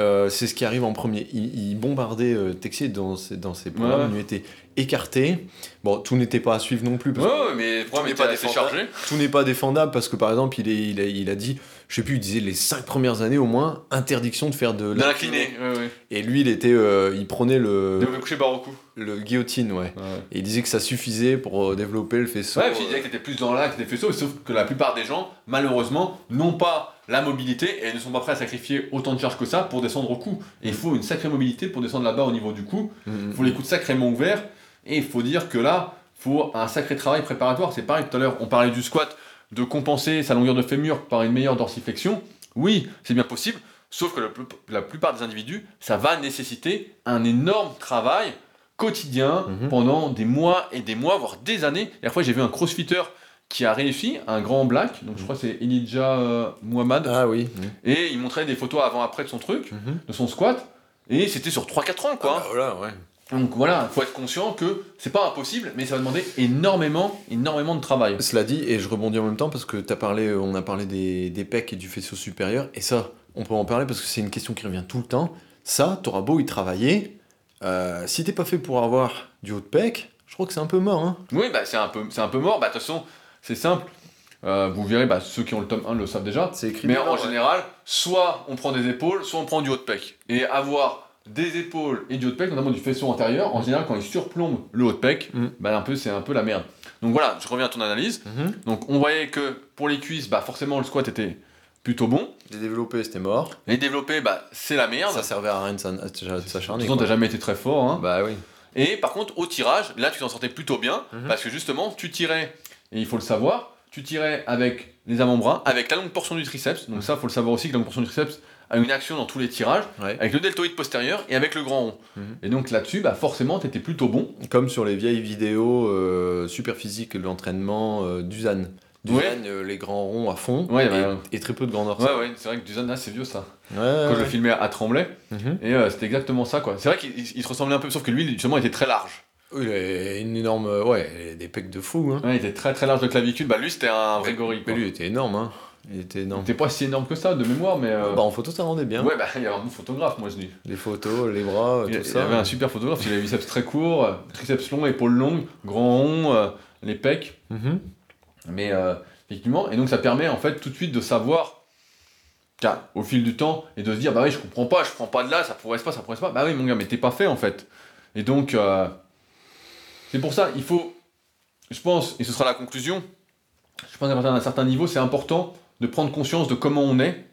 euh, c'est ce qui arrive en premier. Il, il bombardait euh, Texier dans ses, dans ses programmes, Ouais. il lui était écarté. Bon, tout n'était pas à suivre non plus, parce Ouais, mais le programme n'est pas défendable. tout n'est pas défendable, parce que par exemple, il, est, il, a, il a dit, je sais plus, il disait les cinq premières années au moins, interdiction de faire de l'incliné. Ouais, ouais. Et lui, il était, euh, il prenait le, cou. Le guillotine, ouais. Ouais, Et il disait que ça suffisait pour euh, développer le faisceau. Ouais, puis il disait que t'étais plus dans l'axe des faisceaux, sauf que la plupart des gens, malheureusement, n'ont pas la mobilité et ne sont pas prêts à sacrifier autant de charge que ça pour descendre au cou. Et il faut une sacrée mobilité pour descendre là-bas au niveau du cou. Mhm. Il faut les coudes sacrément ouverts. Et il faut dire que là, il faut un sacré travail préparatoire. C'est pareil, tout à l'heure, on parlait du squat, de compenser sa longueur de fémur par une meilleure dorsiflexion. Oui, c'est bien possible, sauf que la plupart des individus, ça va nécessiter un énorme travail quotidien Mhm. pendant des mois et des mois, voire des années. Et fois, j'ai vu un crossfitter qui a réussi, un grand black, donc je crois que c'est Elijah euh, Muhammad, Ah oui. et il montrait des photos avant-après de son truc, Mhm. de son squat, et c'était sur 3-4 ans, quoi. Ah bah voilà, ouais. Donc voilà, il faut être conscient que c'est pas impossible, mais ça va demander énormément, énormément de travail. Cela dit, et je rebondis en même temps parce que as parlé, euh, on a parlé des, des pecs et du faisceau supérieur, et ça, on peut en parler parce que c'est une question qui revient tout le temps. Ça, t'auras beau y travailler, euh, si t'es pas fait pour avoir du haut de pec, je crois que c'est un peu mort. Hein. Oui, bah, c'est un, peu- c'est un peu mort. Bah, De toute façon, c'est simple. Euh, vous verrez, bah, ceux qui ont le tome 1 le savent déjà. C'est écrit. Mais dedans, en ouais. général, soit on prend des épaules, soit on prend du haut de pec. Et avoir des épaules et du haut de pec, notamment du faisceau antérieur, en général, quand ils surplombent le haut de pec, Mm. bah, un peu, c'est un peu la merde. Donc voilà, je reviens à ton analyse. Mhm. Donc on voyait que pour les cuisses, bah, forcément, le squat était plutôt bon. Les développés, c'était mort. Les développés, bah, c'est la merde. Ça servait à rien de s'acharner. Pourtant, t'as jamais été très fort. Hein. Bah oui. Et par contre, au tirage, là, tu t'en sortais plutôt bien, Mhm. parce que justement, tu tirais, et il faut le savoir, tu tirais avec les avant-bras, avec la longue portion du triceps. Donc ça, faut le savoir aussi que la longue portion du triceps a une action dans tous les tirages, Ouais. avec le deltoïde postérieur et avec le grand rond. Mhm. Et donc là-dessus, bah, forcément, t'étais plutôt bon. Comme sur les vieilles vidéos euh, super physiques de l'entraînement euh, d'Uzan. Duzan, Ouais. euh, les grands ronds à fond Ouais, et, bah, et très peu de grandeur. Ouais, ouais, c'est vrai que Duzan, là, c'est vieux ça. Ouais, Quand je le ouais. filmais à Tremblay, Mhm. et euh, c'était exactement ça, quoi. C'est vrai qu'il il- il se ressemblait un peu, sauf que lui, justement, il était très large. Oui, il a une énorme. Ouais, il a des pecs de fou. Hein. Ouais, il était très très large de clavicule. Bah, lui, c'était un vrai gorille. Mais lui, il était énorme. Hein. Il était Il énorme. était pas si énorme que ça, de mémoire, mais. euh, Bah, en photo, ça rendait bien. Ouais, bah, il y avait un bon photographe, moi, je dis. Les photos, les bras, Il, tout il ça. avait un super photographe, il avait les biceps très courts, euh, triceps longs, épaules longues, grand rond, euh, les pecs. Mhm. Mais euh, effectivement, et donc ça permet en fait tout de suite de savoir au fil du temps et de se dire bah oui, je comprends pas, je prends pas de là, ça pourrait pas, ça pourrait pas. Bah oui, mon gars, mais t'es pas fait en fait. Et donc, euh, c'est pour ça, il faut, je pense, et ce sera la conclusion, je pense qu'à partir d'un certain niveau, c'est important de prendre conscience de comment on est,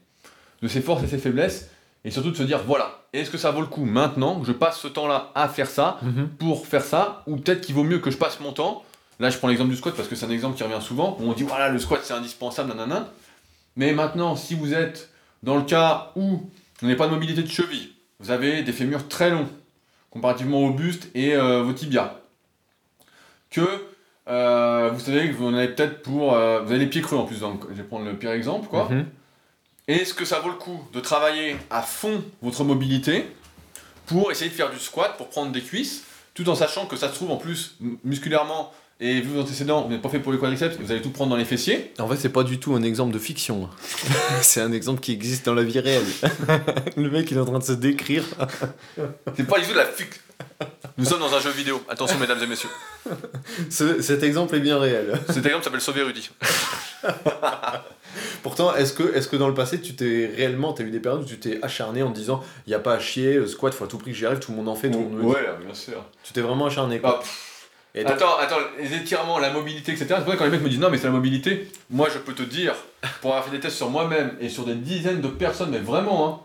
de ses forces et ses faiblesses, Et surtout de se dire, voilà, est-ce que ça vaut le coup maintenant que je passe ce temps-là à faire ça Mhm. pour faire ça Ou peut-être qu'il vaut mieux que je passe mon temps. Là, je prends l'exemple du squat parce que c'est un exemple qui revient souvent. Où on dit, voilà, le squat c'est indispensable, nanana. Mais maintenant, si vous êtes dans le cas où vous n'avez pas de mobilité de cheville, vous avez des fémurs très longs, comparativement au buste et euh, vos tibias, que euh, vous savez que vous en avez peut-être pour. euh, vous avez les pieds creux en plus, donc je vais prendre le pire exemple, quoi. Mhm. Est-ce que ça vaut le coup de travailler à fond votre mobilité pour essayer de faire du squat, pour prendre des cuisses, tout en sachant que ça se trouve en plus musculairement et vu vos antécédents, vous n'êtes pas fait pour les quadriceps, vous allez tout prendre dans les fessiers. En fait, c'est pas du tout un exemple de fiction. [laughs] c'est un exemple qui existe dans la vie réelle. [laughs] le mec, il est en train de se décrire. [laughs] C'est pas du tout de la fic. Nous sommes dans un jeu vidéo. Attention, mesdames et messieurs. Ce- cet exemple est bien réel. Cet exemple s'appelle Sauver Rudy. Pourtant, est-ce que, est que dans le passé, tu t'es réellement, t'as eu des périodes où tu t'es acharné en disant, il y a pas à chier, le squat, faut à tout prix que j'y arrive, tout le monde en fait, tout le monde. Ouais, bien sûr. Tu t'es vraiment acharné, quoi. Ah, pff. Et donc- Attends, attends, les étirements, la mobilité, etc. C'est pour ça que quand les mecs me disent non, mais c'est la mobilité. Moi, je peux te dire, pour avoir fait des tests sur moi-même et sur des dizaines de personnes, mais vraiment, hein,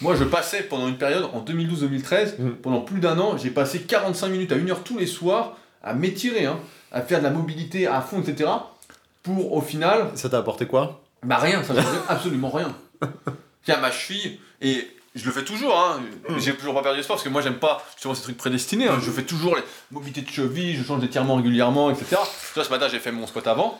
moi, je passais pendant une période, en 2012-2013, Mm. pendant plus d'un an, j'ai passé 45 minutes à une heure tous les soirs à m'étirer, hein, à faire de la mobilité à fond, etc. Pour au final, Ça t'a apporté quoi? Bah rien, ça veut absolument rien. [laughs] Tiens, ma cheville, et je le fais toujours, hein. j'ai toujours pas perdu espoir parce que moi j'aime pas justement ces trucs prédestinés, hein. je fais toujours les mobilités de cheville, je change d'étirement régulièrement, etc. Tu vois, ce matin j'ai fait mon squat avant,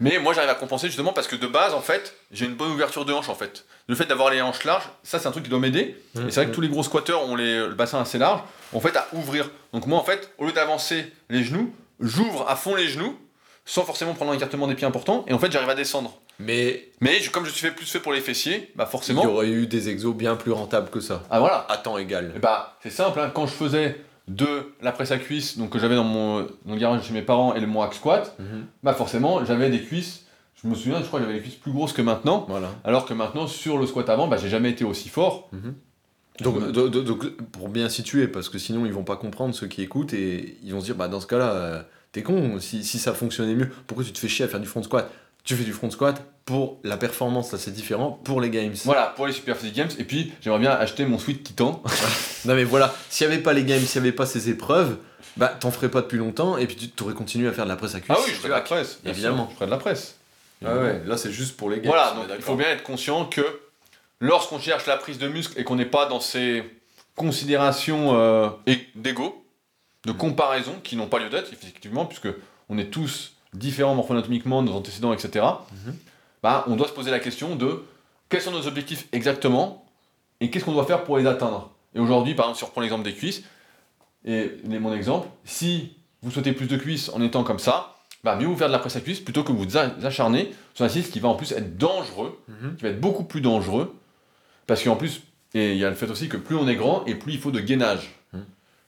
mais moi j'arrive à compenser justement parce que de base en fait, j'ai une bonne ouverture de hanche en fait. Le fait d'avoir les hanches larges, ça c'est un truc qui doit m'aider, et c'est vrai que tous les gros squatteurs ont les, le bassin assez large, en fait à ouvrir. Donc moi en fait, au lieu d'avancer les genoux, j'ouvre à fond les genoux, sans forcément prendre un écartement des pieds important, et en fait j'arrive à descendre. Mais Mais je- comme je suis fait plus fait pour les fessiers, bah il forcément. y aurait eu des exos bien plus rentables que ça. Ah voilà. À temps égal. Et bah c'est simple, hein. quand je faisais de la presse à cuisse, donc que j'avais dans mon, dans le garage chez mes parents et le moac squat, Mhm. bah forcément j'avais des cuisses. Je me souviens, je crois que j'avais les cuisses plus grosses que maintenant. Voilà. Alors que maintenant sur le squat avant, bah j'ai jamais été aussi fort. Donc, Je me- do- do- donc, pour bien situer, parce que sinon ils vont pas comprendre ceux qui écoutent et ils vont se dire bah dans ce cas-là, euh, t'es con, si, si ça fonctionnait mieux, pourquoi tu te fais chier à faire du front squat? Tu fais du front squat pour la performance, ça c'est différent, pour les games. Voilà pour les Super Physique Games. Et puis j'aimerais bien acheter mon Sweet Titan. [laughs] Non mais voilà, s'il y avait pas les games, s'il y avait pas ces épreuves, bah t'en ferais pas depuis longtemps et puis tu t'aurais continué à faire de la presse à cuisse. ah oui, je ferais de la presse. Évidemment. sûr, Je ferais de la presse. Ah ouais, là c'est juste pour les games. Voilà, donc il faut bien être conscient que lorsqu'on cherche la prise de muscle et qu'on n'est pas dans ces considérations euh, et- d'ego, de comparaison qui n'ont pas lieu d'être, effectivement, puisque on est tous différents morpho-anatomiquement, nos antécédents, etc., Mhm. bah, on doit se poser la question de quels sont nos objectifs exactement et qu'est-ce qu'on doit faire pour les atteindre. Et aujourd'hui, par exemple, si on reprend l'exemple des cuisses, et mon exemple, si vous souhaitez plus de cuisses en étant comme ça, bah, mieux vous faire de la presse à cuisse plutôt que vous acharner sur un exercice qui va en plus être dangereux, Mhm. qui va être beaucoup plus dangereux, parce qu'en plus, et il y a le fait aussi que plus on est grand et plus il faut de gainage. Mhm.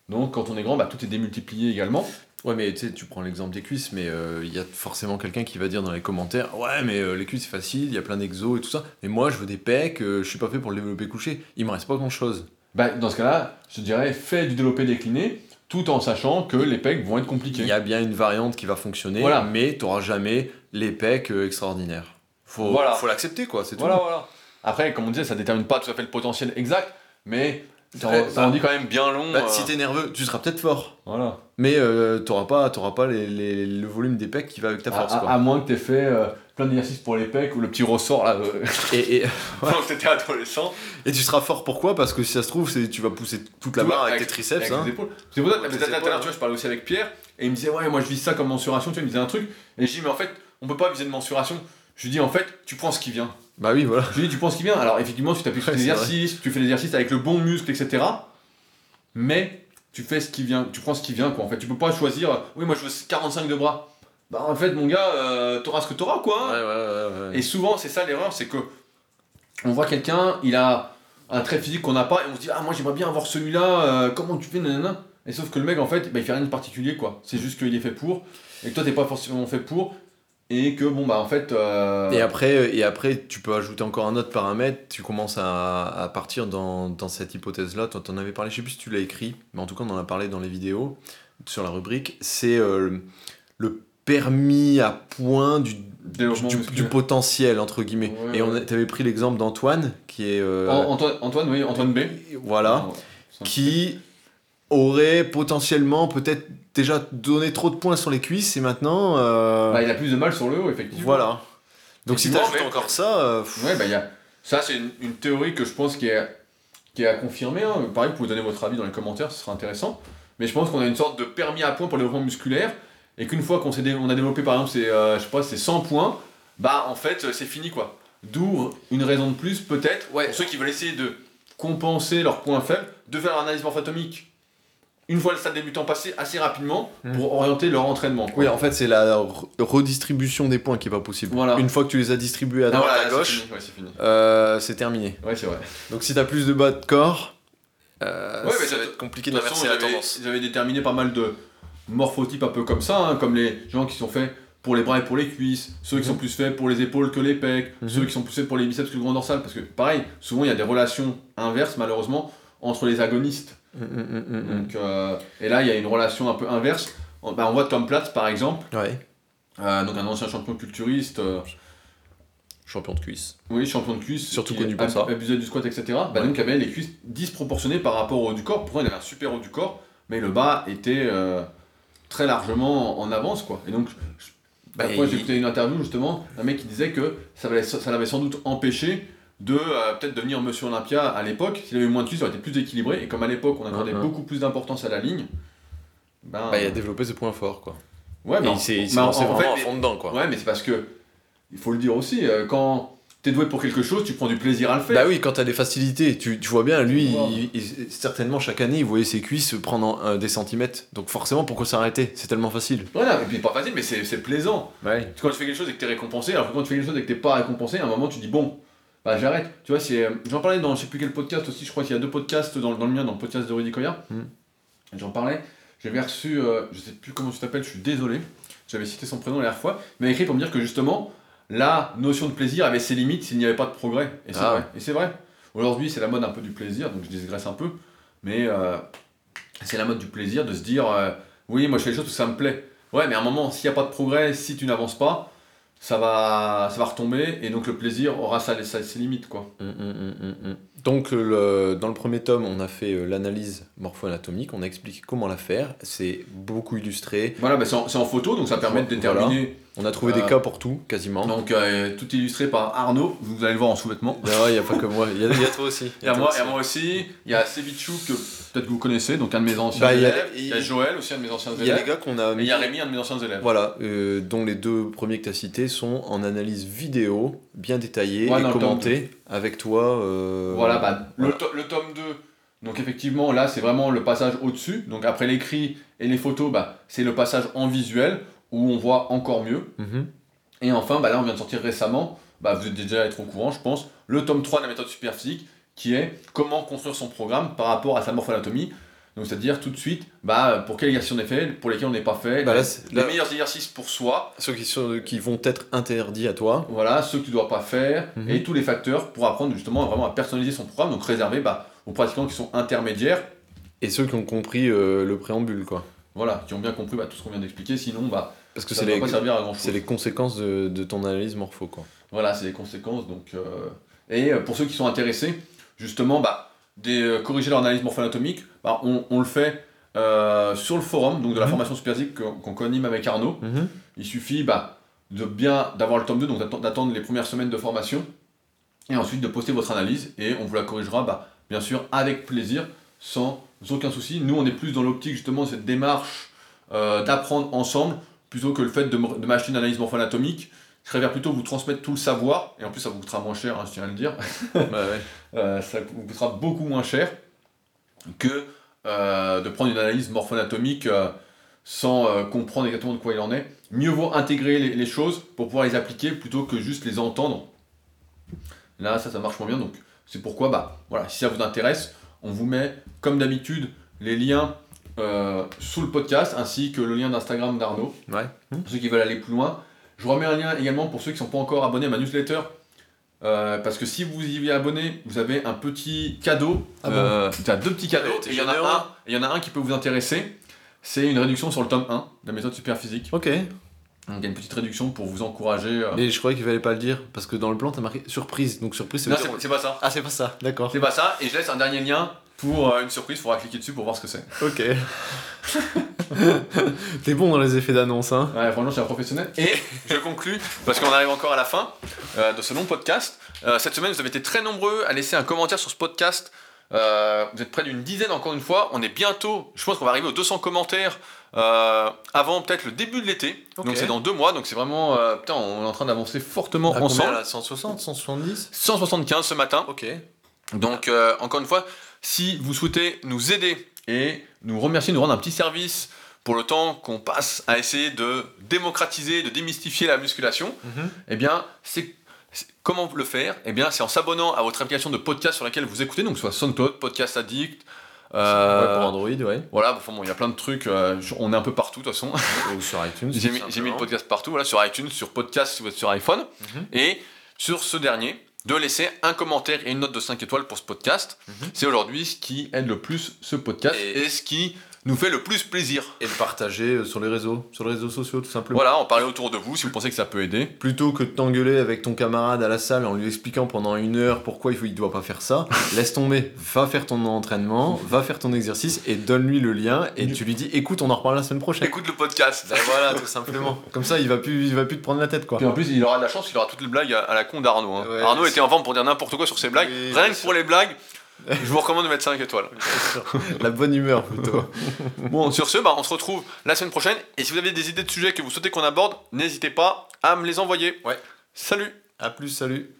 Donc quand on est grand, bah, tout est démultiplié également. Ouais, mais tu sais, tu prends l'exemple des cuisses, mais euh, il y a forcément quelqu'un qui va dire dans les commentaires Ouais, mais euh, les cuisses c'est facile, il y a plein d'exos et tout ça. Mais moi, je veux des pecs, euh, je suis pas fait pour le développer couché. Il me reste pas grand chose. Bah, dans ce cas-là, je te dirais, fais du développé décliné, tout en sachant que les pecs vont être compliqués. Il y a bien une variante qui va fonctionner, Voilà. mais t'auras jamais les pecs extraordinaires. Faut, Voilà. faut l'accepter, quoi, c'est Voilà, tout. voilà. Après, comme on disait, ça détermine pas tout à fait le potentiel exact, mais ça, Ouais, ça bah- quand même bien long. Bah, euh, Si t'es nerveux, tu seras peut-être fort, voilà. mais euh, t'auras pas, t'auras pas les- les- le volume des pecs qui va avec ta force, à- quoi. à moins que tu aies fait euh, plein d'exercices pour les pecs ou le petit ressort là, euh, Et, et, [laughs] quand t'étais adolescent. et tu seras fort pourquoi? Parce que si ça se trouve, tu vas pousser toute la barre avec, tes triceps. hein. C'est pour ça que tout à l'heure, vois, je parlais aussi avec Pierre, et il me disait, ouais, moi je vise ça comme mensuration, tu vois, il me disait un truc, et je dis, mais en fait, on peut pas viser de mensuration. Je lui dis, en fait, tu prends ce qui vient. Bah oui, voilà. Je lui dis, tu prends ce qui vient. Alors, effectivement, tu t'appuies sur Ouais, tes exercices, tu fais l'exercice avec le bon muscle, etc. Mais tu fais ce qui vient, tu prends ce qui vient, quoi. En fait, tu peux pas choisir, oui, moi je veux 45 de bras. Bah, en fait, mon gars, euh, t'auras ce que t'auras, quoi. Ouais, ouais, ouais, ouais. Et souvent, c'est ça l'erreur, c'est que on voit quelqu'un, il a un trait physique qu'on n'a pas, et on se dit, ah, moi j'aimerais bien avoir celui-là, euh, comment tu fais, nanana. Et sauf que le mec, en fait, bah, il fait rien de particulier, quoi. C'est juste qu'il est fait pour, et que toi, t'es pas forcément fait pour, et que, bon, bah, en fait. euh, Et après, et après, tu peux ajouter encore un autre paramètre. Tu commences à, à partir dans, dans cette hypothèse-là. Toi, t'en avais parlé, je sais plus si tu l'as écrit, mais en tout cas, on en a parlé dans les vidéos sur la rubrique. C'est euh, le permis à point du, du, potentiel, entre guillemets. Ouais, Et on t'avais pris l'exemple d'Antoine, qui est. euh, An- Antoine, Antoine, oui, Antoine B. voilà. Qui aurait potentiellement peut-être déjà donné trop de points sur les cuisses et maintenant. euh, Bah, il a plus de mal sur le haut, effectivement. voilà. Donc si t'ajoutes mais- encore ça. euh, Ouais, bah, il y a... ça, c'est une, une théorie que je pense qui est, qui est à confirmer. hein. Pareil, vous pouvez donner votre avis dans les commentaires, ce sera intéressant. Mais je pense qu'on a une sorte de permis à points pour le développement musculaire. Et qu'une fois qu'on s'est dé- on a développé, par exemple, ces, euh, je sais pas, ces 100 points, bah, en fait, c'est fini, quoi. D'où une raison de plus, peut-être, Ouais. pour ceux qui veulent essayer de compenser leurs points faibles, de faire l'analyse morphatomique une fois le stade débutant passé, assez rapidement, Mm. pour orienter leur entraînement. quoi. Oui, en fait, c'est la re- redistribution des points qui est pas possible. Voilà. Une fois que tu les as distribués à Ah, droite, voilà, à c'est gauche. Ouais, euh, c'est terminé. Ouais, c'est vrai. Donc si t'as plus de bas de corps, euh, Ouais, mais ça va être compliqué De d'inverser la tendance. J'avais déterminé pas mal de morphotypes un peu comme ça, hein, comme les gens qui sont faits pour les bras et pour les cuisses, ceux qui Mhm. sont plus faits pour les épaules que les pecs, Mhm. ceux qui sont plus faits pour les biceps que le grand dorsal, parce que pareil, souvent il y a des relations inverses malheureusement entre les agonistes. Mm, mm, mm. Donc, euh, et là il y a une relation un peu inverse. On, bah, on voit Tom Platz par exemple, Ouais, euh, donc un ancien champion culturiste, euh, champion de cuisse. oui, champion de cuisse, Surtout connu pour ça. abusait du squat, etc. Bah, Ouais. donc il avait les cuisses disproportionnées par rapport au haut du corps. Pourtant il avait un super haut du corps, mais le bas était euh, très largement en avance quoi. Et donc, Bah, j'ai écouté une interview justement d'un mec qui disait que ça l'avait sans doute empêché de euh, peut-être devenir Monsieur Olympia à l'époque. S'il avait eu moins de cuisses, il aurait été plus équilibré. Et comme à l'époque on accordait Mhm. beaucoup plus d'importance à la ligne, ben, Bah, il a développé ses points forts, quoi. ouais, mais il s'est en- vraiment à fond dedans, quoi. Ouais, mais c'est parce que, il faut le dire aussi, euh, quand t'es doué pour quelque chose, tu prends du plaisir à le faire. Bah oui, quand t'as des facilités, tu, tu vois bien, lui, Wow. il- il- certainement chaque année, il voyait ses cuisses prendre euh, des centimètres. Donc forcément, pourquoi s'arrêter? C'est tellement facile. Voilà, et puis pas facile, mais c'est plaisant. Ouais. Quand tu fais quelque chose et que t'es récompensé, alors que quand tu fais quelque chose et que t'es pas récompensé, à un moment tu dis bon, bah j'arrête. Tu vois, c'est, euh, j'en parlais dans je sais plus quel podcast aussi, je crois qu'il y a deux podcasts dans, dans le mien, dans le podcast de Rudy Koya. Mm. J'en parlais, j'avais reçu, euh, je sais plus comment tu t'appelles, je suis désolé, j'avais cité son prénom la dernière fois, il m'a écrit pour me dire que justement, la notion de plaisir avait ses limites s'il n'y avait pas de progrès. Et c'est Ah. vrai. Et c'est vrai. Aujourd'hui, c'est la mode un peu du plaisir, donc je digresse un peu, mais euh, c'est la mode du plaisir de se dire euh, oui, moi je fais les choses parce que ça me plaît. Ouais, mais à un moment, s'il n'y a pas de progrès, si tu n'avances pas, ça va, ça va retomber et donc le plaisir aura sa- sa- ses limites quoi. Mm, mm, mm. Donc, le- dans le premier tome, on a fait euh, l'analyse morpho-anatomique, on a expliqué comment la faire. C'est beaucoup illustré. Voilà, bah, c'est en, photo donc ça permet de déterminer. On a trouvé Euh, des cas pour tout, quasiment. Donc euh, tout illustré par Arnaud, vous allez le voir en sous-vêtements. Il n'y a pas que moi, il y a, il [laughs] y a toi aussi. Il y a toi moi, aussi. il y a moi aussi, il y a Sevichou que peut-être que vous connaissez, donc un de mes anciens Bah, élèves. Il y a Joël aussi, un de mes anciens Il y a les élèves. gars qu'on a Et il y a Rémi, un de mes anciens élèves. Voilà, euh, dont les deux premiers que tu as cités sont en analyse vidéo, bien détaillée Ouais, et commentée avec toi. euh, Voilà, bah, voilà. Le, to- le tome 2, donc effectivement, là, c'est vraiment le passage au-dessus. Donc après l'écrit et les photos, bah, c'est le passage en visuel où on voit encore mieux. Mhm. Et enfin, bah, là, on vient de sortir récemment, bah, vous êtes déjà être au courant, je pense, le tome 3 de la méthode superphysique qui est comment construire son programme par rapport à sa morphanatomie. Donc, c'est-à-dire tout de suite, bah, pour quels exercices on est fait, pour lesquels on n'est pas fait, Bah, les, là, c'est- les là, meilleurs exercices pour soi, ceux qui, sont, qui vont être interdits à toi. voilà, ceux que tu dois pas faire, Mhm. et tous les facteurs pour apprendre justement vraiment à personnaliser son programme, donc réservé bah, aux pratiquants qui sont intermédiaires, Et ceux qui ont compris euh, le préambule, quoi. Voilà, qui ont bien compris bah, tout ce qu'on vient d'expliquer, sinon bah, Parce que ça c'est ne va les, pas servir à grand c'est chose. les conséquences de, de ton analyse morpho, quoi. Voilà, c'est les conséquences. Donc, euh, Et euh, pour ceux qui sont intéressés, justement, bah, de euh, corriger leur analyse morpho-anatomique, bah, on, on le fait euh, sur le forum donc de la Mhm. formation superphysique qu'on qu'on coanime avec Arnaud. Mhm. Il suffit bah, de bien d'avoir le tome 2, donc d'attendre- d'attendre les premières semaines de formation, et ensuite de poster votre analyse, et on vous la corrigera, bah, bien sûr, avec plaisir, sans aucun souci. Nous, on est plus dans l'optique, justement, de cette démarche euh, d'apprendre ensemble, plutôt que le fait de, m'acheter une analyse morpho-anatomique. Je préfère plutôt vous transmettre tout le savoir, et en plus, ça vous coûtera moins cher, hein, je tiens à le dire. [laughs] Ouais. Euh, ça vous coûtera beaucoup moins cher que euh, de prendre une analyse morpho-anatomique sans comprendre exactement de quoi il en est. Mieux vaut intégrer les, les choses pour pouvoir les appliquer plutôt que juste les entendre. Là, ça, ça marche moins bien, donc c'est pourquoi, bah, voilà, si ça vous intéresse, on vous met, comme d'habitude, les liens euh, sous le podcast, ainsi que le lien d'Instagram d'Arnaud Ouais. pour ceux qui veulent aller plus loin. Je remets un lien également pour ceux qui ne sont pas encore abonnés à ma newsletter. euh, parce que si vous y êtes abonné, vous avez un petit cadeau. Ah bon Euh, tu as deux petits cadeaux. Il y, en a généreux. un, et il y en a un qui peut vous intéresser. C'est une réduction sur le tome 1 de la méthode super physique. Ok. Donc il y a une petite réduction pour vous encourager. euh. Mais je croyais qu'il fallait pas le dire parce que dans le plan t'as marqué surprise. Donc surprise veut Non, dire- c'est c'est pas ça. Ah c'est pas ça, d'accord. C'est pas ça. Et je laisse un dernier lien pour euh, une surprise. Il faudra cliquer dessus pour voir ce que c'est. Ok. [laughs] T'es bon dans les effets d'annonce, hein Ouais, franchement, je suis un professionnel. Et je conclus, parce qu'on arrive encore à la fin euh, de ce long podcast. Euh, cette semaine, vous avez été très nombreux à laisser un commentaire sur ce podcast. Euh, vous êtes près d'une dizaine, encore une fois. On est bientôt, je pense qu'on va arriver aux 200 commentaires euh, avant peut-être le début de l'été. Donc c'est dans deux mois. Donc c'est vraiment. euh, putain, on est en train d'avancer fortement À combien, ensemble. là 160, 170 175 ce matin. Ok. Donc, euh, encore une fois, si vous souhaitez nous aider et nous remercier, nous rendre un petit service pour le temps qu'on passe à essayer de démocratiser, de démystifier la musculation, Mhm. eh bien, c'est- comment le faire? Eh bien, c'est en s'abonnant à votre application de podcast sur laquelle vous écoutez, donc soit SoundCloud, Podcast Addict. Euh, Ouais, pour Android, ouais. voilà, enfin bon, il y a plein de trucs. euh, on est un peu partout de toute façon. [laughs] Ou sur iTunes. J'ai mis, mis le podcast partout, voilà, sur iTunes, sur podcast si vous êtes sur iPhone. Mhm. Et sur ce dernier, de laisser un commentaire et une note de 5 étoiles pour ce podcast. Mhm. C'est aujourd'hui ce qui aide le plus ce podcast Et- et, ce qui nous fait le plus plaisir. Et le partager euh, sur les réseaux, sur les réseaux sociaux tout simplement. Voilà, en parler autour de vous si vous pensez que ça peut aider. Plutôt que de t'engueuler avec ton camarade à la salle en lui expliquant pendant une heure pourquoi il, il doit pas faire ça, [laughs] laisse tomber, va faire ton entraînement, va faire ton exercice et donne-lui le lien et tu lui dis écoute on en reparle la semaine prochaine. Écoute le podcast. Ben voilà tout simplement. Comme ça il va plus, il va plus te prendre la tête quoi. Puis en plus, il aura de la chance qu'il aura toutes les blagues à, la con d'Arnaud. hein. Ouais, Arnaud était en forme pour dire n'importe quoi sur ses blagues. Oui, Rien que pour les blagues, je vous recommande de mettre 5 étoiles. [laughs] La bonne humeur plutôt. [laughs] Bon, sur ce, bah, on se retrouve la semaine prochaine. Et si vous avez des idées de sujets que vous souhaitez qu'on aborde, n'hésitez pas à me les envoyer. Ouais. Salut A plus, salut.